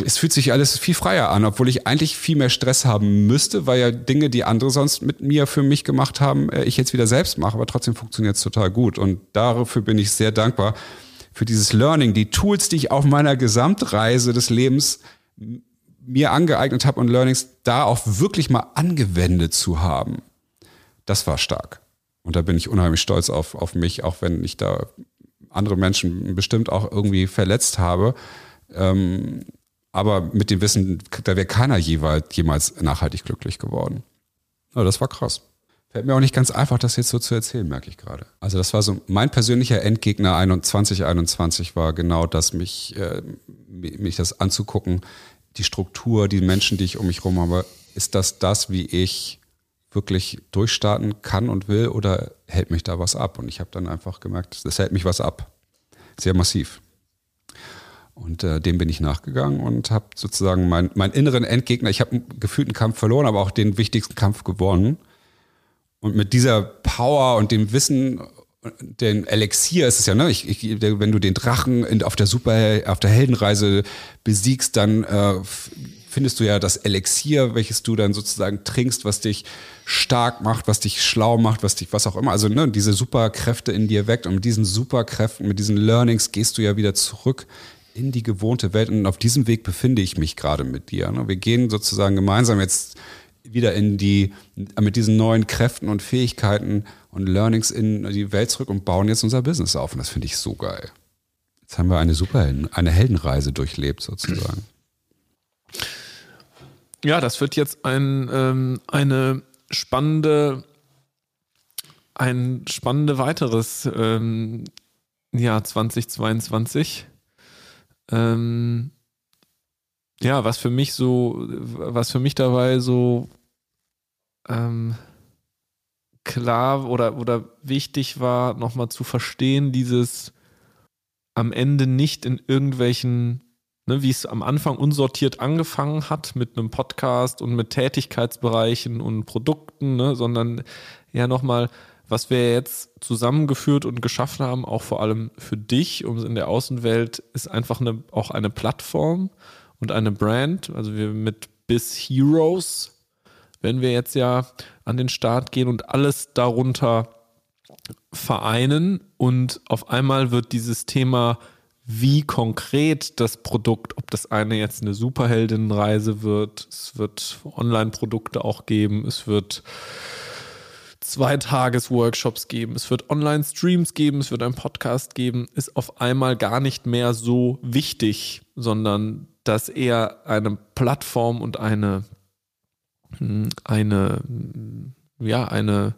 es fühlt sich alles viel freier an, obwohl ich eigentlich viel mehr Stress haben müsste, weil ja Dinge, die andere sonst mit mir für mich gemacht haben, äh, ich jetzt wieder selbst mache, aber trotzdem funktioniert es total gut. Und dafür bin ich sehr dankbar für dieses Learning, die Tools, die ich auf meiner Gesamtreise des Lebens mir angeeignet habe und Learnings da auch wirklich mal angewendet zu haben. Das war stark. Und da bin ich unheimlich stolz auf, auf mich, auch wenn ich da andere Menschen bestimmt auch irgendwie verletzt habe. Ähm, aber mit dem Wissen, da wäre keiner jeweils, jemals nachhaltig glücklich geworden. Ja, das war krass. Fällt mir auch nicht ganz einfach, das jetzt so zu erzählen, merke ich gerade. Also das war so, mein persönlicher Endgegner 2021 war genau das, mich, äh, mich das anzugucken, die Struktur, die Menschen, die ich um mich herum habe. Ist das das, wie ich wirklich durchstarten kann und will oder hält mich da was ab? Und ich habe dann einfach gemerkt, das hält mich was ab. Sehr massiv. Und äh, dem bin ich nachgegangen und habe sozusagen meinen mein inneren Endgegner, ich habe einen gefühlten Kampf verloren, aber auch den wichtigsten Kampf gewonnen. Und mit dieser Power und dem Wissen, den Elixier ist es ja, ne? Ich, ich, wenn du den Drachen in, auf der Super, auf der Heldenreise besiegst, dann äh, findest du ja das Elixier, welches du dann sozusagen trinkst, was dich stark macht, was dich schlau macht, was dich, was auch immer. Also ne, diese Superkräfte in dir weckt und mit diesen Superkräften, mit diesen Learnings gehst du ja wieder zurück in die gewohnte Welt. Und auf diesem Weg befinde ich mich gerade mit dir. Ne? Wir gehen sozusagen gemeinsam jetzt wieder in die, mit diesen neuen Kräften und Fähigkeiten und Learnings in die Welt zurück und bauen jetzt unser Business auf. Und das finde ich so geil. Jetzt haben wir eine super, eine Heldenreise durchlebt sozusagen. Ja, das wird jetzt ein, ähm, eine spannende, ein spannende weiteres ähm, Jahr 2022 ähm, ja, was für mich so, was für mich dabei so ähm, klar oder, oder wichtig war, nochmal zu verstehen, dieses am Ende nicht in irgendwelchen ne, wie es am Anfang unsortiert angefangen hat mit einem Podcast und mit Tätigkeitsbereichen und Produkten, ne, sondern ja nochmal, was wir jetzt zusammengeführt und geschaffen haben, auch vor allem für dich, um in der Außenwelt, ist einfach eine, auch eine Plattform und eine Brand. Also wir mit Biz Heroes, wenn wir jetzt ja an den Start gehen und alles darunter vereinen und auf einmal wird dieses Thema wie konkret das Produkt, ob das eine jetzt eine Superheldinnenreise wird, es wird Online-Produkte auch geben, es wird zwei Tages-Workshops geben, es wird Online-Streams geben, es wird einen Podcast geben, ist auf einmal gar nicht mehr so wichtig, sondern dass eher eine Plattform und eine, hm, eine, ja, eine,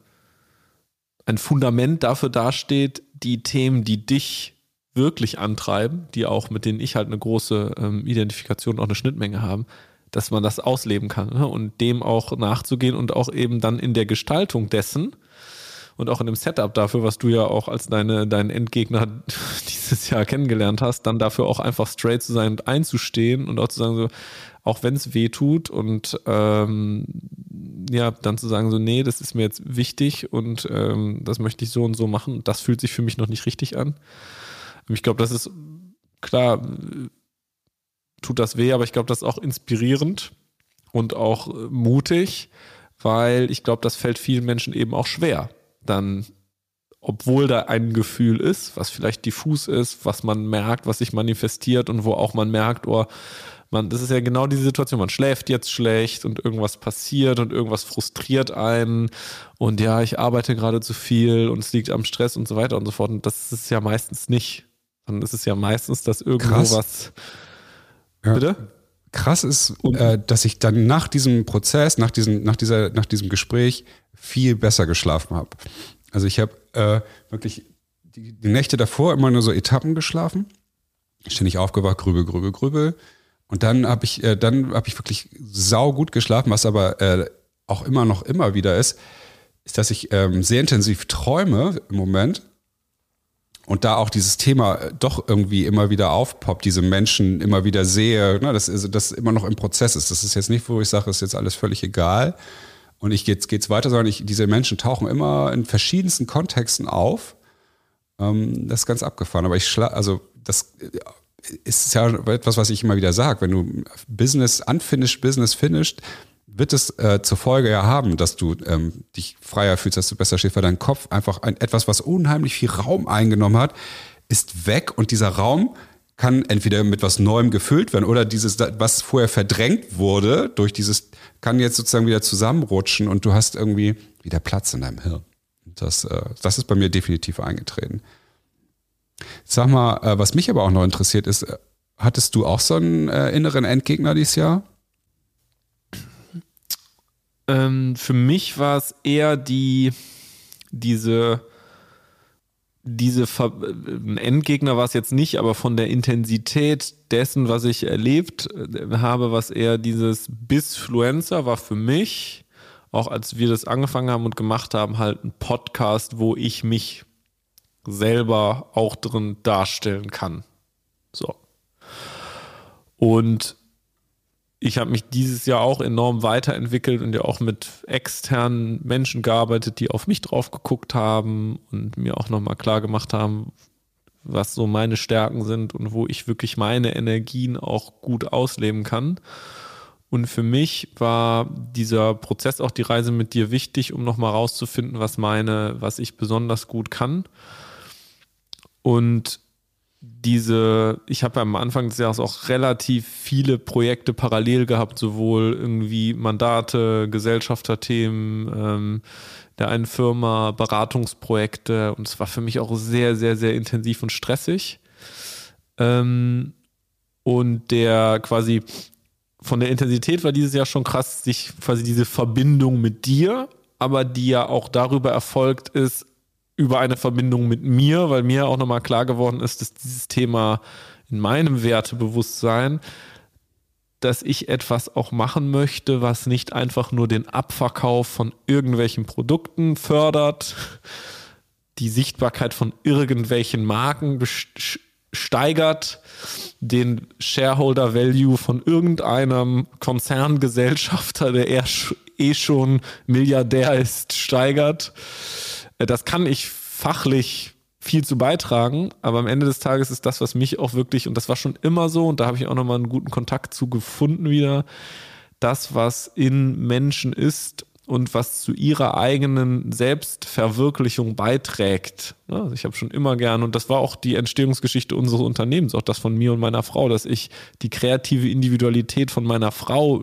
ein Fundament dafür dasteht, die Themen, die dich wirklich antreiben, die auch mit denen ich halt eine große ähm, Identifikation, auch eine Schnittmenge haben, dass man das ausleben kann ne? und dem auch nachzugehen und auch eben dann in der Gestaltung dessen und auch in dem Setup dafür, was du ja auch als deine, deinen Endgegner dieses Jahr kennengelernt hast, dann dafür auch einfach straight zu sein und einzustehen und auch zu sagen, so, auch wenn es weh tut und ähm, ja, dann zu sagen, so, nee, das ist mir jetzt wichtig und ähm, das möchte ich so und so machen. Das fühlt sich für mich noch nicht richtig an. Ich glaube, das ist klar, tut das weh, aber ich glaube, das ist auch inspirierend und auch äh, mutig, weil ich glaube, das fällt vielen Menschen eben auch schwer. Dann, obwohl da ein Gefühl ist, was vielleicht diffus ist, was man merkt, was sich manifestiert und wo auch man merkt, oh, man, das ist ja genau diese Situation, man schläft jetzt schlecht und irgendwas passiert und irgendwas frustriert einen und ja, ich arbeite gerade zu viel und es liegt am Stress und so weiter und so fort. Und das ist ja meistens nicht. Dann ist es ja meistens, dass irgendwo Krass. was ja. Bitte? Krass ist, äh, dass ich dann nach diesem Prozess, nach diesem, nach dieser, nach diesem Gespräch viel besser geschlafen habe. Also ich habe äh, wirklich die, die, Nächte davor immer nur so Etappen geschlafen, ständig aufgewacht, grübel, grübel, grübel. Und dann habe ich, äh, dann habe ich wirklich sau gut geschlafen, was aber äh, auch immer noch immer wieder ist, ist, dass ich ähm, sehr intensiv träume im Moment und da auch dieses Thema äh, doch irgendwie immer wieder aufpoppt, diese Menschen immer wieder sehe, ne, dass das immer noch im Prozess ist. Das ist jetzt nicht, wo ich sage, ist jetzt alles völlig egal und ich geht's geht's weiter, sondern ich, diese Menschen tauchen immer in verschiedensten Kontexten auf. Ähm, das ist ganz abgefahren. Aber ich schla also das äh, ist ja etwas, was ich immer wieder sage. Wenn du Business unfinished, Business finished, wird es äh, zur Folge ja haben, dass du ähm, dich freier fühlst, dass du besser stehst, weil dein Kopf einfach ein, etwas, was unheimlich viel Raum eingenommen hat, ist weg und dieser Raum kann entweder mit was Neuem gefüllt werden oder dieses, was vorher verdrängt wurde, durch dieses, kann jetzt sozusagen wieder zusammenrutschen und du hast irgendwie wieder Platz in deinem Hirn. Das, äh, das ist bei mir definitiv eingetreten. Sag mal, äh, was mich aber auch noch interessiert ist, äh, hattest du auch so einen äh, inneren Endgegner dieses Jahr? Ähm, für mich war es eher die, diese, diese Ver Endgegner war es jetzt nicht, aber von der Intensität dessen, was ich erlebt äh, habe, was eher dieses Bisfluencer war für mich, auch als wir das angefangen haben und gemacht haben, halt ein Podcast, wo ich mich selber auch drin darstellen kann. So. Und ich habe mich dieses Jahr auch enorm weiterentwickelt und ja auch mit externen Menschen gearbeitet, die auf mich drauf geguckt haben und mir auch nochmal klar gemacht haben, was so meine Stärken sind und wo ich wirklich meine Energien auch gut ausleben kann. Und für mich war dieser Prozess auch die Reise mit dir wichtig, um nochmal rauszufinden, was meine, was ich besonders gut kann. Und diese, ich habe am Anfang des Jahres auch relativ viele Projekte parallel gehabt, sowohl irgendwie Mandate, Gesellschafterthemen, ähm, der einen Firma, Beratungsprojekte und es war für mich auch sehr, sehr, sehr intensiv und stressig. Ähm, und der quasi von der Intensität war dieses Jahr schon krass, sich quasi diese Verbindung mit dir, aber die ja auch darüber erfolgt ist, über eine Verbindung mit mir, weil mir auch nochmal klar geworden ist, dass dieses Thema in meinem Wertebewusstsein, dass ich etwas auch machen möchte, was nicht einfach nur den Abverkauf von irgendwelchen Produkten fördert, die Sichtbarkeit von irgendwelchen Marken steigert den Shareholder Value von irgendeinem Konzerngesellschafter, der eh schon Milliardär ist, steigert. Äh, das kann ich fachlich viel zu beitragen, aber am Ende des Tages ist das, was mich auch wirklich, und das war schon immer so, und da habe ich auch nochmal einen guten Kontakt zu gefunden wieder, das, was in Menschen ist und was zu ihrer eigenen Selbstverwirklichung beiträgt. Also ich habe schon immer gern, und das war auch die Entstehungsgeschichte unseres Unternehmens, auch das von mir und meiner Frau, dass ich die kreative Individualität von meiner Frau,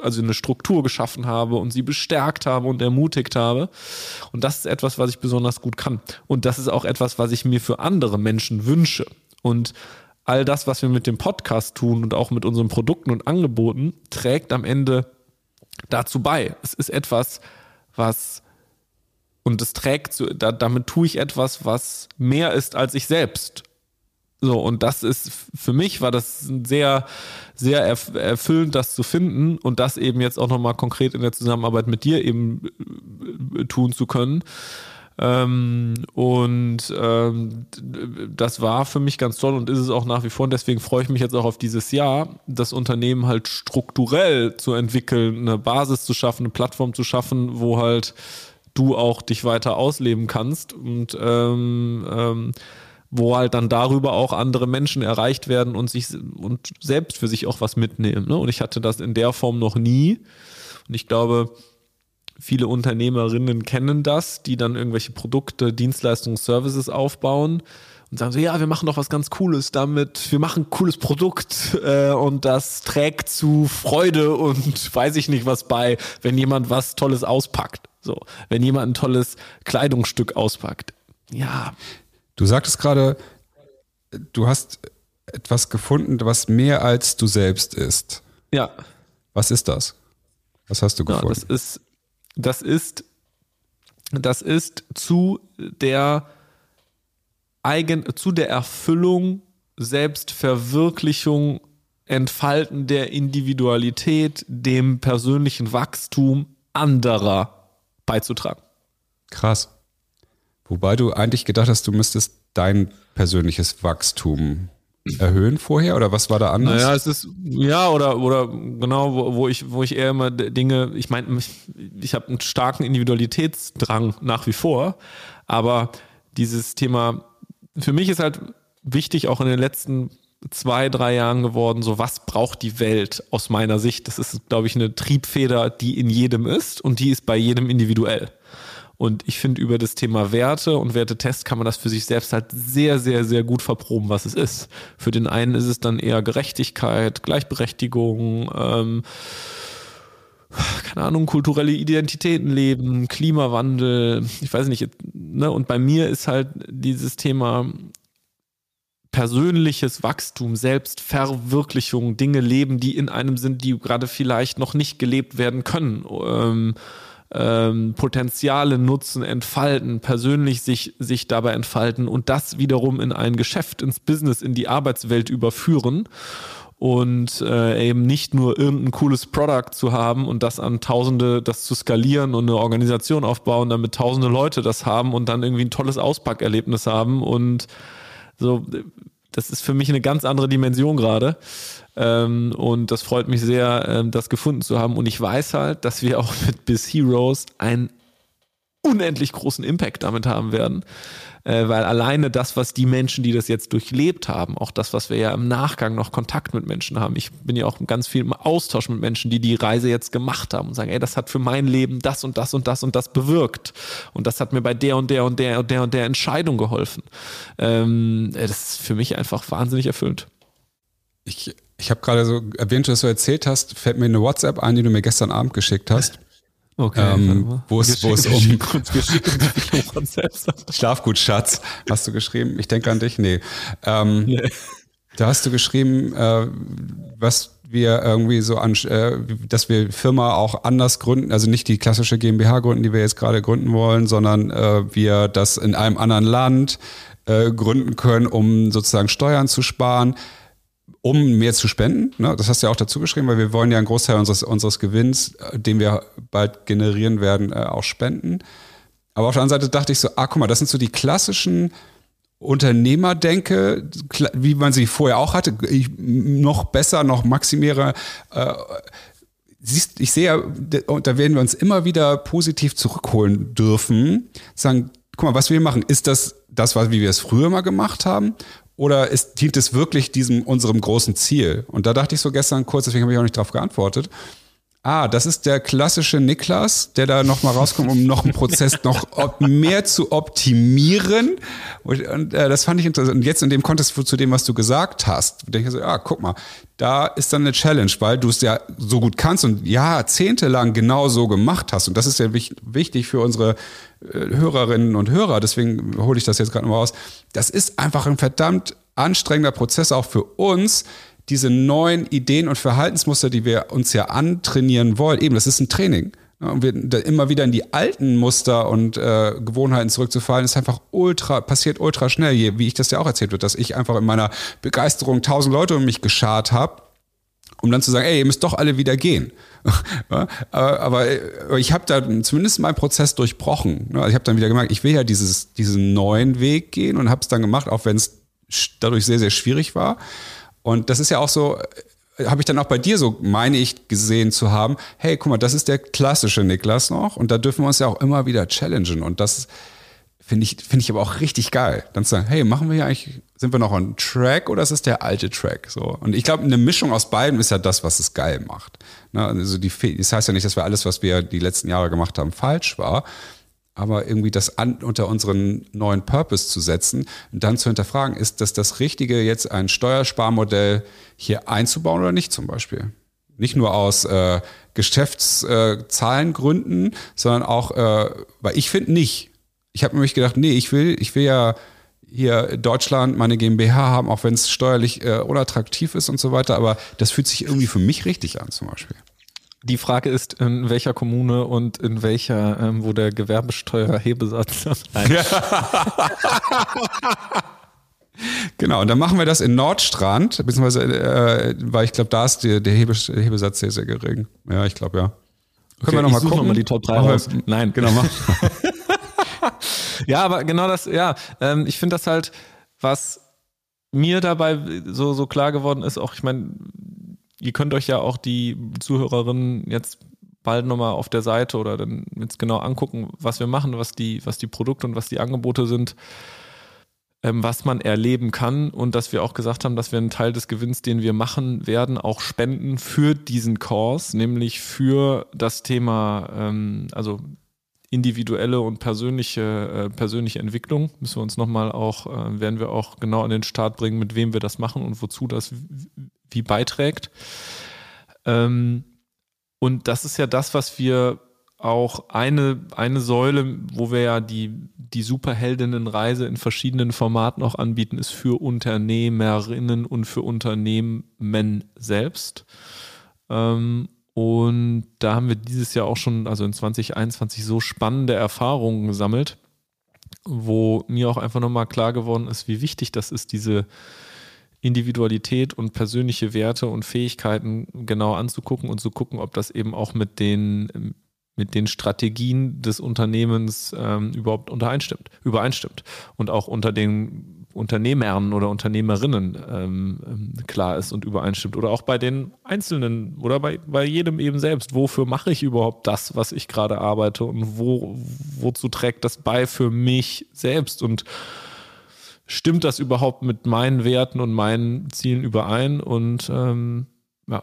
also eine Struktur geschaffen habe und sie bestärkt habe und ermutigt habe. Und das ist etwas, was ich besonders gut kann. Und das ist auch etwas, was ich mir für andere Menschen wünsche. Und all das, was wir mit dem Podcast tun und auch mit unseren Produkten und Angeboten, trägt am Ende dazu bei. Es ist etwas, was und es trägt zu, da, damit tue ich etwas, was mehr ist als ich selbst. So, und das ist, für mich war das sehr, sehr erfüllend, das zu finden und das eben jetzt auch nochmal konkret in der Zusammenarbeit mit dir eben äh, tun zu können. Ähm, und ähm, das war für mich ganz toll und ist es auch nach wie vor. Und deswegen freue ich mich jetzt auch auf dieses Jahr, das Unternehmen halt strukturell zu entwickeln, eine Basis zu schaffen, eine Plattform zu schaffen, wo halt du auch dich weiter ausleben kannst und ähm, ähm, wo halt dann darüber auch andere Menschen erreicht werden und sich und selbst für sich auch was mitnehmen. Ne? Und ich hatte das in der Form noch nie. Und ich glaube, Viele Unternehmerinnen kennen das, die dann irgendwelche Produkte, Dienstleistungen, Services aufbauen und sagen so, ja, wir machen doch was ganz Cooles damit, wir machen ein cooles Produkt äh, und das trägt zu Freude und weiß ich nicht was bei, wenn jemand was Tolles auspackt. So, wenn jemand ein tolles Kleidungsstück auspackt. Ja. Du sagtest gerade, du hast etwas gefunden, was mehr als du selbst ist. Ja. Was ist das? Was hast du gefunden? Ja, das ist das ist, das ist zu der eigen, zu der Erfüllung, Selbstverwirklichung, Entfalten der Individualität, dem persönlichen Wachstum anderer beizutragen. Krass. Wobei du eigentlich gedacht hast, du müsstest dein persönliches Wachstum erhöhen vorher oder was war da anders? Naja, es ist, ja, oder, oder genau, wo, wo ich, wo ich eher immer Dinge, ich meine, ich, ich habe einen starken Individualitätsdrang nach wie vor, aber dieses Thema, für mich ist halt wichtig, auch in den letzten zwei, drei Jahren geworden, so was braucht die Welt aus meiner Sicht? Das ist, glaube ich, eine Triebfeder, die in jedem ist und die ist bei jedem individuell. Und ich finde, über das Thema Werte und Wertetest kann man das für sich selbst halt sehr, sehr, sehr gut verproben, was es ist. Für den einen ist es dann eher Gerechtigkeit, Gleichberechtigung, ähm, keine Ahnung, kulturelle Identitäten leben, Klimawandel, ich weiß nicht, ne? Und bei mir ist halt dieses Thema persönliches Wachstum, Selbstverwirklichung, Dinge leben, die in einem sind, die gerade vielleicht noch nicht gelebt werden können. Ähm, ähm, Potenziale nutzen, entfalten, persönlich sich, sich dabei entfalten und das wiederum in ein Geschäft, ins Business, in die Arbeitswelt überführen und äh, eben nicht nur irgendein cooles Product zu haben und das an Tausende, das zu skalieren und eine Organisation aufbauen, damit Tausende Leute das haben und dann irgendwie ein tolles Auspackerlebnis haben und so, das ist für mich eine ganz andere Dimension gerade. Ähm, und das freut mich sehr, ähm, das gefunden zu haben. Und ich weiß halt, dass wir auch mit Bis Heroes einen unendlich großen Impact damit haben werden. Äh, weil alleine das, was die Menschen, die das jetzt durchlebt haben, auch das, was wir ja im Nachgang noch Kontakt mit Menschen haben. Ich bin ja auch ganz viel im Austausch mit Menschen, die die Reise jetzt gemacht haben und sagen, ey, das hat für mein Leben das und das und das und das bewirkt. Und das hat mir bei der und der und der und der und der Entscheidung geholfen. Ähm, das ist für mich einfach wahnsinnig erfüllend. Ich ich habe gerade so erwähnt, dass du erzählt hast, fällt mir eine WhatsApp ein, die du mir gestern Abend geschickt hast. Okay. Ähm, wo es, wo es um Schlafgut, Schatz, hast du geschrieben. Ich denke an dich. Nee. Ähm, nee. Da hast du geschrieben, äh, was wir irgendwie so an, äh, dass wir Firma auch anders gründen, also nicht die klassische GmbH gründen, die wir jetzt gerade gründen wollen, sondern äh, wir das in einem anderen Land äh, gründen können, um sozusagen Steuern zu sparen um mehr zu spenden. Ne? Das hast du ja auch dazu geschrieben, weil wir wollen ja einen Großteil unseres, unseres Gewinns, äh, den wir bald generieren werden, äh, auch spenden. Aber auf der anderen Seite dachte ich so, ah, guck mal, das sind so die klassischen Unternehmerdenke, wie man sie vorher auch hatte, noch besser, noch maximierer. Äh, siehst, ich sehe, und da werden wir uns immer wieder positiv zurückholen dürfen, sagen, guck mal, was wir machen, ist das das, wie wir es früher mal gemacht haben? Oder ist, dient es wirklich diesem unserem großen Ziel? Und da dachte ich so gestern kurz, deswegen habe ich auch nicht darauf geantwortet. Ah, das ist der klassische Niklas, der da nochmal rauskommt, um noch einen Prozess noch mehr zu optimieren. Und, und äh, das fand ich interessant. Und jetzt in dem Kontext zu dem, was du gesagt hast, denke ich so, ja, guck mal, da ist dann eine Challenge, weil du es ja so gut kannst und jahrzehntelang genau so gemacht hast. Und das ist ja wichtig für unsere äh, Hörerinnen und Hörer. Deswegen hole ich das jetzt gerade nochmal raus. Das ist einfach ein verdammt anstrengender Prozess auch für uns, diese neuen Ideen und Verhaltensmuster, die wir uns ja antrainieren wollen, eben, das ist ein Training. Und wir, immer wieder in die alten Muster und äh, Gewohnheiten zurückzufallen, ist einfach ultra, passiert ultra schnell, wie ich das ja auch erzählt wird, dass ich einfach in meiner Begeisterung tausend Leute um mich geschart habe, um dann zu sagen, ey, ihr müsst doch alle wieder gehen. aber, ich habe da zumindest meinen Prozess durchbrochen. Ich habe dann wieder gemerkt, ich will ja dieses, diesen neuen Weg gehen und habe es dann gemacht, auch wenn es dadurch sehr, sehr schwierig war. Und das ist ja auch so, äh, habe ich dann auch bei dir so, meine ich, gesehen zu haben, hey, guck mal, das ist der klassische Niklas noch und da dürfen wir uns ja auch immer wieder challengen und das finde ich, finde ich aber auch richtig geil. Dann zu sagen, hey, machen wir hier eigentlich, sind wir noch on Track oder ist es der alte Track? So. Und ich glaube, eine Mischung aus beiden ist ja das, was es geil macht. Ne? Also die, das heißt ja nicht, dass wir alles, was wir die letzten Jahre gemacht haben, falsch war, aber irgendwie das an, unter unseren neuen Purpose zu setzen und dann zu hinterfragen, ist das das Richtige, jetzt ein Steuersparmodell hier einzubauen oder nicht zum Beispiel? Nicht nur aus äh, Geschäftszahlengründen, äh, sondern auch, äh, weil ich finde nicht. Ich habe nämlich gedacht, nee, ich will, ich will ja hier Deutschland meine GmbH haben, auch wenn es steuerlich äh, unattraktiv ist und so weiter, aber das fühlt sich irgendwie für mich richtig an zum Beispiel. Die Frage ist, in welcher Kommune und in welcher, ähm, wo der Gewerbesteuerhebesatz Genau, und dann machen wir das in Nordstrand, beziehungsweise, äh, weil ich glaube, da ist der Hebes Hebesatz sehr, sehr gering. Ja, ich glaube, ja. Okay, Können wir nochmal gucken? Noch mal die Top 3 raus. Nein. Genau, mach. ja, aber genau das, ja, ähm, ich finde das halt, was mir dabei so, so klar geworden ist, auch, ich meine, ihr könnt euch ja auch die Zuhörerinnen jetzt bald nochmal auf der Seite oder dann jetzt genau angucken, was wir machen, was die, was die Produkte und was die Angebote sind, ähm, was man erleben kann und dass wir auch gesagt haben, dass wir einen Teil des Gewinns, den wir machen werden, auch spenden für diesen Kurs, nämlich für das Thema, ähm, also individuelle und persönliche, äh, persönliche Entwicklung. Müssen wir uns nochmal auch, äh, werden wir auch genau an den Start bringen, mit wem wir das machen und wozu das wie beiträgt. Ähm, und das ist ja das, was wir auch eine, eine Säule, wo wir ja die, die Superheldinnenreise in verschiedenen Formaten auch anbieten, ist für Unternehmerinnen und für Unternehmen selbst. Ähm, und da haben wir dieses Jahr auch schon, also in 2021, so spannende Erfahrungen gesammelt, wo mir auch einfach nochmal klar geworden ist, wie wichtig das ist, diese Individualität und persönliche Werte und Fähigkeiten genau anzugucken und zu gucken, ob das eben auch mit den, mit den Strategien des Unternehmens ähm, überhaupt übereinstimmt, übereinstimmt und auch unter den Unternehmern oder Unternehmerinnen ähm, ähm, klar ist und übereinstimmt oder auch bei den Einzelnen oder bei, bei jedem eben selbst. Wofür mache ich überhaupt das, was ich gerade arbeite und wo, wozu trägt das bei für mich selbst und stimmt das überhaupt mit meinen Werten und meinen Zielen überein? Und ähm, ja,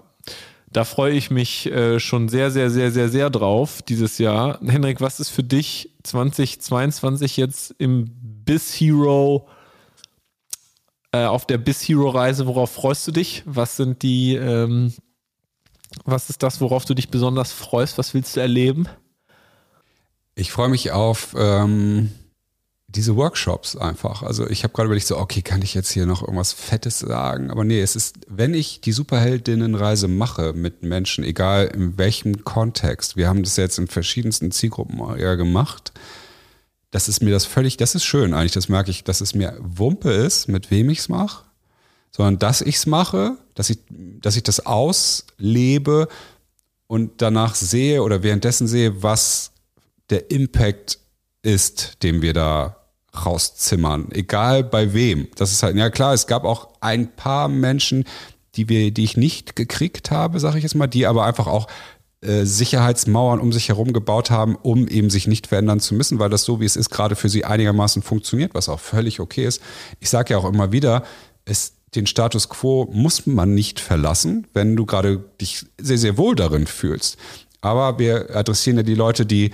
da freue ich mich äh, schon sehr, sehr, sehr, sehr, sehr drauf dieses Jahr. Henrik, was ist für dich 2022 jetzt im Biz Hero äh, auf der Biz Hero Reise? Worauf freust du dich? Was sind die, ähm, was ist das, worauf du dich besonders freust? Was willst du erleben? Ich freue mich auf ähm, diese Workshops einfach. Also ich habe gerade überlegt, so, okay, kann ich jetzt hier noch irgendwas Fettes sagen? Aber nee, es ist, wenn ich die Superheldinnenreise mache mit Menschen, egal in welchem Kontext, wir haben das jetzt in verschiedensten Zielgruppen ja gemacht, das ist mir das völlig, das ist schön eigentlich, das merke ich, dass es mir Wumpe ist, mit wem ich es mache, sondern dass ich es mache, dass ich, dass ich das auslebe und danach sehe oder währenddessen sehe, was der Impact ist, den wir da rauszimmern, egal bei wem. Das ist halt, ja klar, es gab auch ein paar Menschen, die wir, die ich nicht gekriegt habe, sage ich jetzt mal, die aber einfach auch äh, Sicherheitsmauern um sich herum gebaut haben, um eben sich nicht verändern zu müssen, weil das so wie es ist gerade für sie einigermaßen funktioniert, was auch völlig okay ist. Ich sage ja auch immer wieder, es den Status quo muss man nicht verlassen, wenn du gerade dich sehr, sehr wohl darin fühlst. Aber wir adressieren ja die Leute, die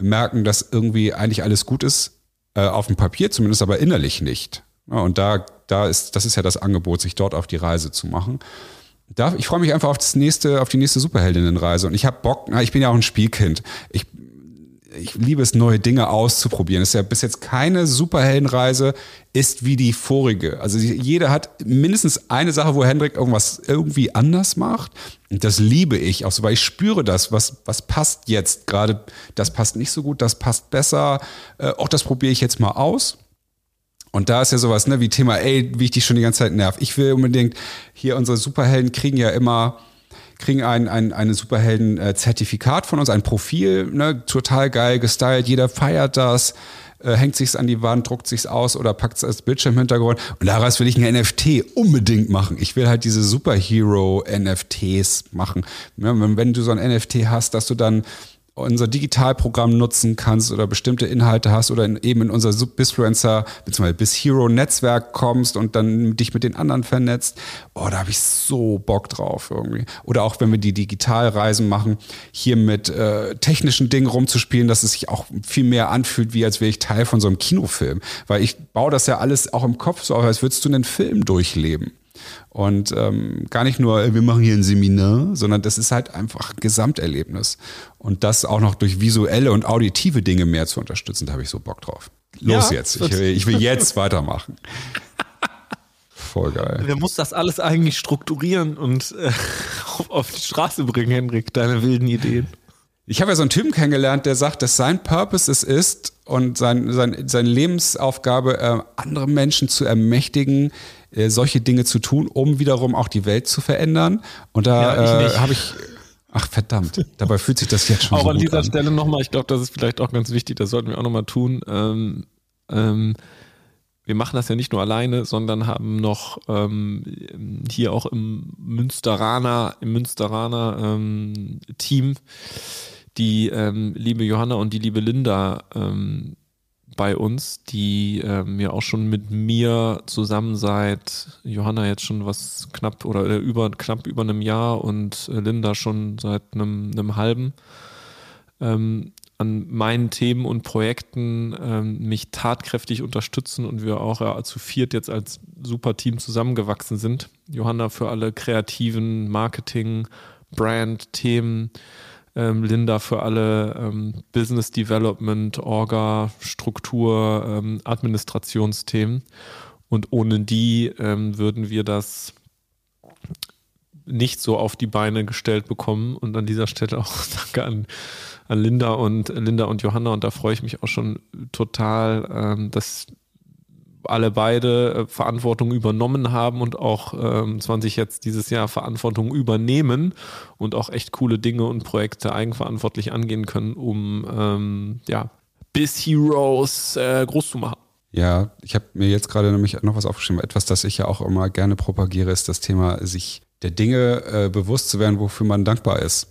merken, dass irgendwie eigentlich alles gut ist, äh, auf dem Papier zumindest, aber innerlich nicht. Ja, und da, da ist, das ist ja das Angebot, sich dort auf die Reise zu machen. Da, ich freue mich einfach auf das nächste, auf die nächste Superheldinnenreise. Und ich habe Bock, na, ich bin ja auch ein Spielkind. Ich ich liebe es, neue Dinge auszuprobieren. Es ist ja bis jetzt keine Superheldenreise ist wie die vorige. Also jeder hat mindestens eine Sache, wo Hendrik irgendwas irgendwie anders macht. Und das liebe ich auch so, weil ich spüre das, was, was passt jetzt gerade. Das passt nicht so gut, das passt besser. Äh, auch das probiere ich jetzt mal aus. Und da ist ja sowas, ne, wie Thema, ey, wie ich dich schon die ganze Zeit nerv. Ich will unbedingt, hier unsere Superhelden kriegen ja immer kriegen ein, ein, eine Superhelden-Zertifikat von uns, ein Profil, ne, total geil gestylt, jeder feiert das, äh, hängt sich's an die Wand, druckt sich's aus oder packt es als Bildschirmhintergrund. Und daraus will ich ein NFT unbedingt machen. Ich will halt diese Superhero-NFTs machen. Ja, wenn, wenn du so ein NFT hast, dass du dann unser Digitalprogramm nutzen kannst oder bestimmte Inhalte hast oder in, eben in unser Bisfluencer bzw. bis Hero Netzwerk kommst und dann dich mit den anderen vernetzt. Oh, da habe ich so Bock drauf irgendwie. Oder auch wenn wir die Digitalreisen machen, hier mit äh, technischen Dingen rumzuspielen, dass es sich auch viel mehr anfühlt, wie als wäre ich Teil von so einem Kinofilm. Weil ich baue das ja alles auch im Kopf so auf, als würdest du einen Film durchleben. Und ähm, gar nicht nur, wir machen hier ein Seminar, sondern das ist halt einfach ein Gesamterlebnis. Und das auch noch durch visuelle und auditive Dinge mehr zu unterstützen, da habe ich so Bock drauf. Los ja, jetzt, ich will, ich will jetzt weitermachen. Voll geil. Wer muss das alles eigentlich strukturieren und äh, auf, auf die Straße bringen, Henrik, deine wilden Ideen? Ich habe ja so einen Typen kennengelernt, der sagt, dass sein Purpose es ist und sein, sein, seine Lebensaufgabe, äh, andere Menschen zu ermächtigen, äh, solche Dinge zu tun, um wiederum auch die Welt zu verändern. Und da ja, äh, habe ich Ach verdammt, dabei fühlt sich das jetzt schon auch so an dieser an. Stelle nochmal, ich glaube, das ist vielleicht auch ganz wichtig, das sollten wir auch nochmal tun. Ähm, ähm, wir machen das ja nicht nur alleine, sondern haben noch ähm, hier auch im Münsteraner, im Münsteraner ähm, Team die ähm, liebe Johanna und die liebe Linda ähm, bei uns, die ähm, ja auch schon mit mir zusammen seit Johanna jetzt schon was knapp oder äh, über knapp über einem Jahr und äh, Linda schon seit einem, einem halben ähm, an meinen Themen und Projekten ähm, mich tatkräftig unterstützen und wir auch ja, zu viert jetzt als super Team zusammengewachsen sind. Johanna für alle kreativen Marketing, Brand-Themen, ähm, Linda für alle ähm, Business Development, Orga, Struktur, ähm, Administrationsthemen. Und ohne die ähm, würden wir das nicht so auf die Beine gestellt bekommen. Und an dieser Stelle auch danke an, an Linda und Linda und Johanna. Und da freue ich mich auch schon total, ähm, dass alle beide äh, Verantwortung übernommen haben und auch ähm, 20 jetzt dieses Jahr Verantwortung übernehmen und auch echt coole Dinge und Projekte eigenverantwortlich angehen können, um ähm, ja, bis Heroes äh, groß zu machen. Ja, ich habe mir jetzt gerade nämlich noch was aufgeschrieben. Etwas, das ich ja auch immer gerne propagiere, ist das Thema, sich der Dinge äh, bewusst zu werden, wofür man dankbar ist.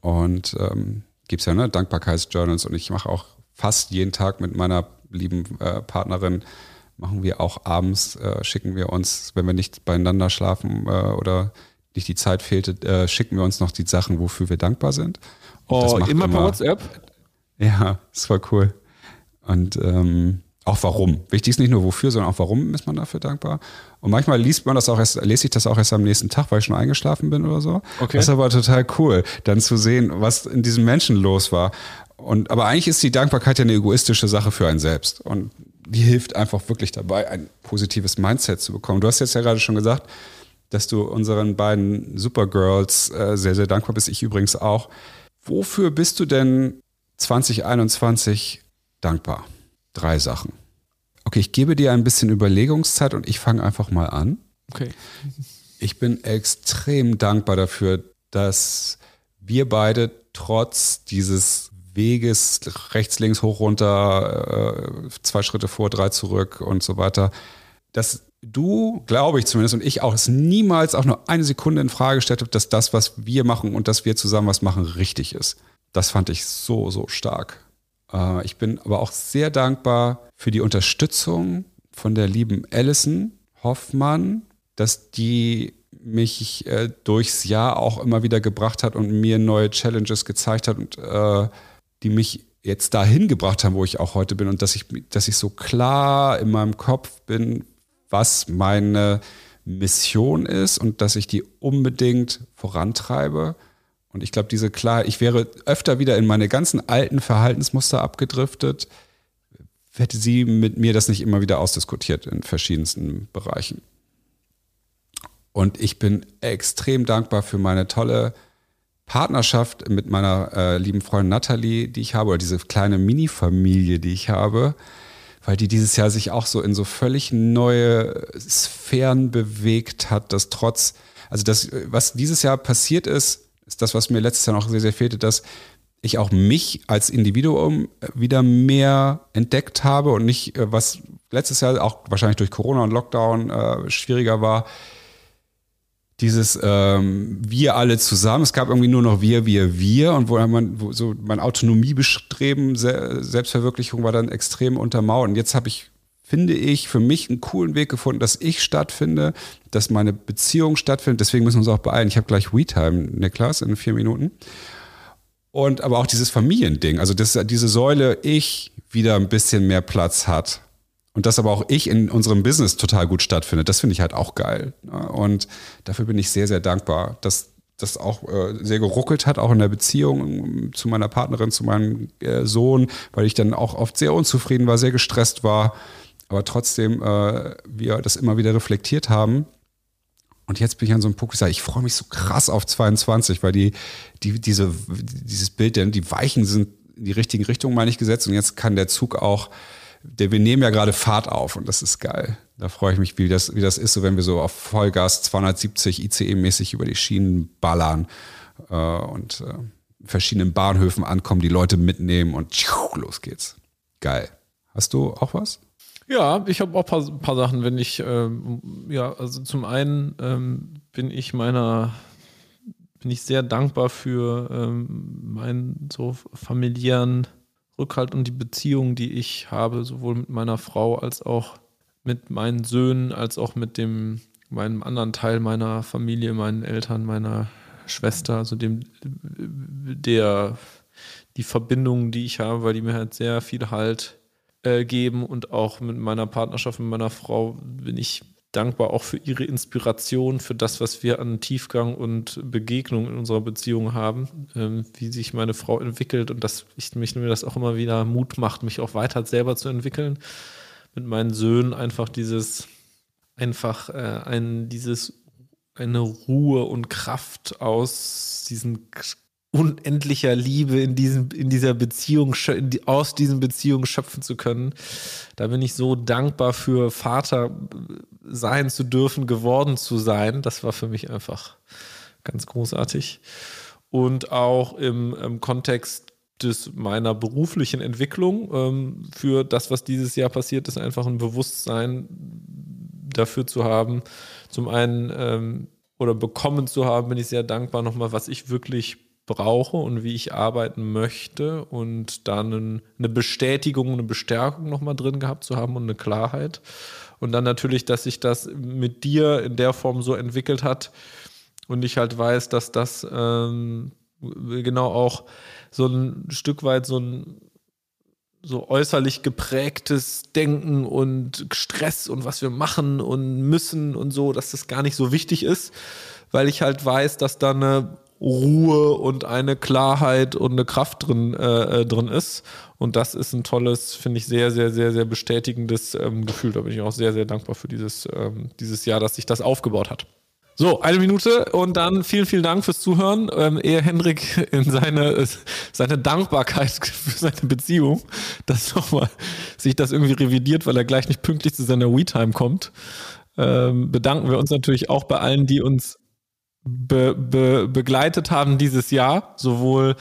Und ähm, gibt es ja ne, Dankbarkeitsjournals und ich mache auch fast jeden Tag mit meiner lieben äh, Partnerin machen wir auch abends, äh, schicken wir uns, wenn wir nicht beieinander schlafen äh, oder nicht die Zeit fehlte, äh, schicken wir uns noch die Sachen, wofür wir dankbar sind. Und oh, immer, immer per WhatsApp? Ja, ist voll cool. Und ähm, auch warum. Wichtig ist nicht nur wofür, sondern auch warum ist man dafür dankbar. Und manchmal liest man das auch erst, lese ich das auch erst am nächsten Tag, weil ich schon eingeschlafen bin oder so. Okay. Das ist aber total cool, dann zu sehen, was in diesem Menschen los war. Und aber eigentlich ist die Dankbarkeit ja eine egoistische Sache für einen selbst. Und die hilft einfach wirklich dabei, ein positives Mindset zu bekommen. Du hast jetzt ja gerade schon gesagt, dass du unseren beiden Supergirls äh, sehr, sehr dankbar bist. Ich übrigens auch. Wofür bist du denn 2021 dankbar? Drei Sachen. Okay, ich gebe dir ein bisschen Überlegungszeit und ich fange einfach mal an. Okay. Ich bin extrem dankbar dafür, dass wir beide trotz dieses Weges, rechts, links, hoch, runter, äh, zwei Schritte vor, drei zurück und so weiter. Dass du, glaube ich zumindest, und ich auch, es niemals auch nur eine Sekunde in Frage gestellt habe, dass das, was wir machen und dass wir zusammen was machen, richtig ist. Das fand ich so, so stark. Äh, ich bin aber auch sehr dankbar für die Unterstützung von der lieben Alison Hoffmann, dass die mich äh, durchs Jahr auch immer wieder gebracht hat und mir neue Challenges gezeigt hat und äh, die mich jetzt dahin gebracht haben, wo ich auch heute bin und dass ich, dass ich so klar in meinem Kopf bin, was meine Mission ist und dass ich die unbedingt vorantreibe. Und ich glaube, diese klar, ich wäre öfter wieder in meine ganzen alten Verhaltensmuster abgedriftet, hätte sie mit mir das nicht immer wieder ausdiskutiert in verschiedensten Bereichen. Und ich bin extrem dankbar für meine tolle Partnerschaft mit meiner äh, lieben Freundin Natalie, die ich habe, oder diese kleine Mini-Familie, die ich habe weil die dieses Jahr sich auch so in so völlig neue Sphären bewegt hat, dass trotz, also das, was dieses Jahr passiert ist, ist das, was mir letztes Jahr noch sehr, sehr fehlte, dass ich auch mich als Individuum wieder mehr entdeckt habe und nicht, äh, was letztes Jahr auch wahrscheinlich durch Corona und Lockdown äh, schwieriger war, dieses ähm, wir alle zusammen. Es gab irgendwie nur noch wir, wir, wir und wo man wo so mein Autonomiebestreben, Se Selbstverwirklichung war dann extrem untermauert. Und jetzt habe ich, finde ich, für mich einen coolen Weg gefunden, dass ich stattfinde, dass meine Beziehung stattfindet. Deswegen müssen wir uns auch beeilen. Ich habe gleich WeTime, Niklas, in vier Minuten. Und aber auch dieses Familiending, also dass diese Säule ich wieder ein bisschen mehr Platz hat und dass aber auch ich in unserem Business total gut stattfindet, das finde ich halt auch geil. Und dafür bin ich sehr, sehr dankbar, dass das auch äh, sehr geruckelt hat, auch in der Beziehung zu meiner Partnerin, zu meinem äh, Sohn, weil ich dann auch oft sehr unzufrieden war, sehr gestresst war, aber trotzdem äh, wir das immer wieder reflektiert haben. Und jetzt bin ich an so einem Punkt, ich sage, ich freue mich so krass auf 22, weil die, die, diese, dieses Bild, denn die Weichen sind in die richtigen Richtungen, meine ich, gesetzt. Und jetzt kann der Zug auch wir nehmen ja gerade Fahrt auf und das ist geil. Da freue ich mich, wie das, wie das ist, so wenn wir so auf Vollgas 270 ICE-mäßig über die Schienen ballern äh, und äh, verschiedenen Bahnhöfen ankommen, die Leute mitnehmen und tschuh, los geht's. Geil. Hast du auch was? Ja, ich habe auch ein paar, paar, Sachen, wenn ich, ähm, ja, also zum einen ähm, bin ich meiner, bin ich sehr dankbar für ähm, meinen so familiären Rückhalt und die Beziehung, die ich habe, sowohl mit meiner Frau als auch mit meinen Söhnen, als auch mit dem meinem anderen Teil meiner Familie, meinen Eltern, meiner Schwester, also dem der die Verbindungen, die ich habe, weil die mir halt sehr viel Halt äh, geben und auch mit meiner Partnerschaft mit meiner Frau bin ich dankbar auch für ihre Inspiration, für das, was wir an Tiefgang und Begegnung in unserer Beziehung haben, ähm, wie sich meine Frau entwickelt und dass ich mich mir das auch immer wieder Mut macht, mich auch weiter selber zu entwickeln. Mit meinen Söhnen einfach dieses, einfach äh, ein, dieses, eine Ruhe und Kraft aus diesen unendlicher Liebe in, diesen, in dieser Beziehung, aus diesen Beziehungen schöpfen zu können. Da bin ich so dankbar für Vater sein zu dürfen, geworden zu sein. Das war für mich einfach ganz großartig. Und auch im, im Kontext des meiner beruflichen Entwicklung ähm, für das, was dieses Jahr passiert ist, einfach ein Bewusstsein dafür zu haben. Zum einen ähm, oder bekommen zu haben, bin ich sehr dankbar nochmal, was ich wirklich brauche und wie ich arbeiten möchte und dann eine Bestätigung, eine Bestärkung nochmal drin gehabt zu haben und eine Klarheit. Und dann natürlich, dass sich das mit dir in der Form so entwickelt hat und ich halt weiß, dass das ähm, genau auch so ein Stück weit so ein so äußerlich geprägtes Denken und Stress und was wir machen und müssen und so, dass das gar nicht so wichtig ist, weil ich halt weiß, dass da eine Ruhe und eine Klarheit und eine Kraft drin, äh, äh, drin ist. Und das ist ein tolles, finde ich, sehr, sehr, sehr, sehr bestätigendes ähm, Gefühl. Da bin ich auch sehr, sehr dankbar für dieses, ähm, dieses Jahr, dass sich das aufgebaut hat. So, eine Minute und dann vielen, vielen Dank fürs Zuhören. Ähm, ehe Hendrik in seine, seine Dankbarkeit für seine Beziehung, dass nochmal sich das irgendwie revidiert, weil er gleich nicht pünktlich zu seiner WeTime kommt, ähm, bedanken wir uns natürlich auch bei allen, die uns be, be, begleitet haben dieses Jahr, sowohl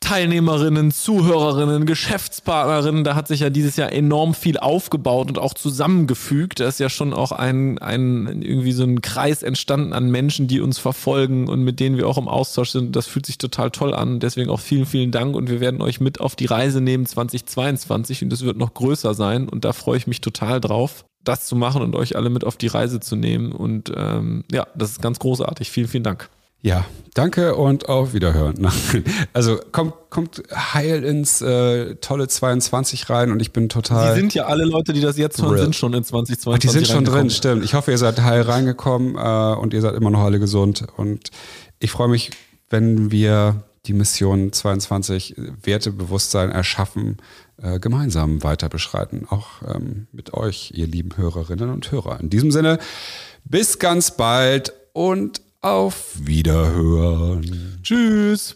Teilnehmerinnen, Zuhörerinnen, Geschäftspartnerinnen. Da hat sich ja dieses Jahr enorm viel aufgebaut und auch zusammengefügt. Da ist ja schon auch ein, ein irgendwie so ein Kreis entstanden an Menschen, die uns verfolgen und mit denen wir auch im Austausch sind. Das fühlt sich total toll an. Deswegen auch vielen, vielen Dank und wir werden euch mit auf die Reise nehmen 2022 und es wird noch größer sein und da freue ich mich total drauf das zu machen und euch alle mit auf die Reise zu nehmen. Und ähm, ja, das ist ganz großartig. Vielen, vielen Dank. Ja, danke und auf Wiederhören. Also kommt, kommt heil ins äh, tolle 22 rein und ich bin total. Die sind ja alle Leute, die das jetzt hören, sind schon in 2022. Ach, die sind schon drin, stimmt. Ich hoffe, ihr seid heil reingekommen äh, und ihr seid immer noch alle gesund. Und ich freue mich, wenn wir die Mission 22 Wertebewusstsein erschaffen, äh, gemeinsam weiter beschreiten. Auch ähm, mit euch, ihr lieben Hörerinnen und Hörer. In diesem Sinne, bis ganz bald und auf Wiederhören. Tschüss.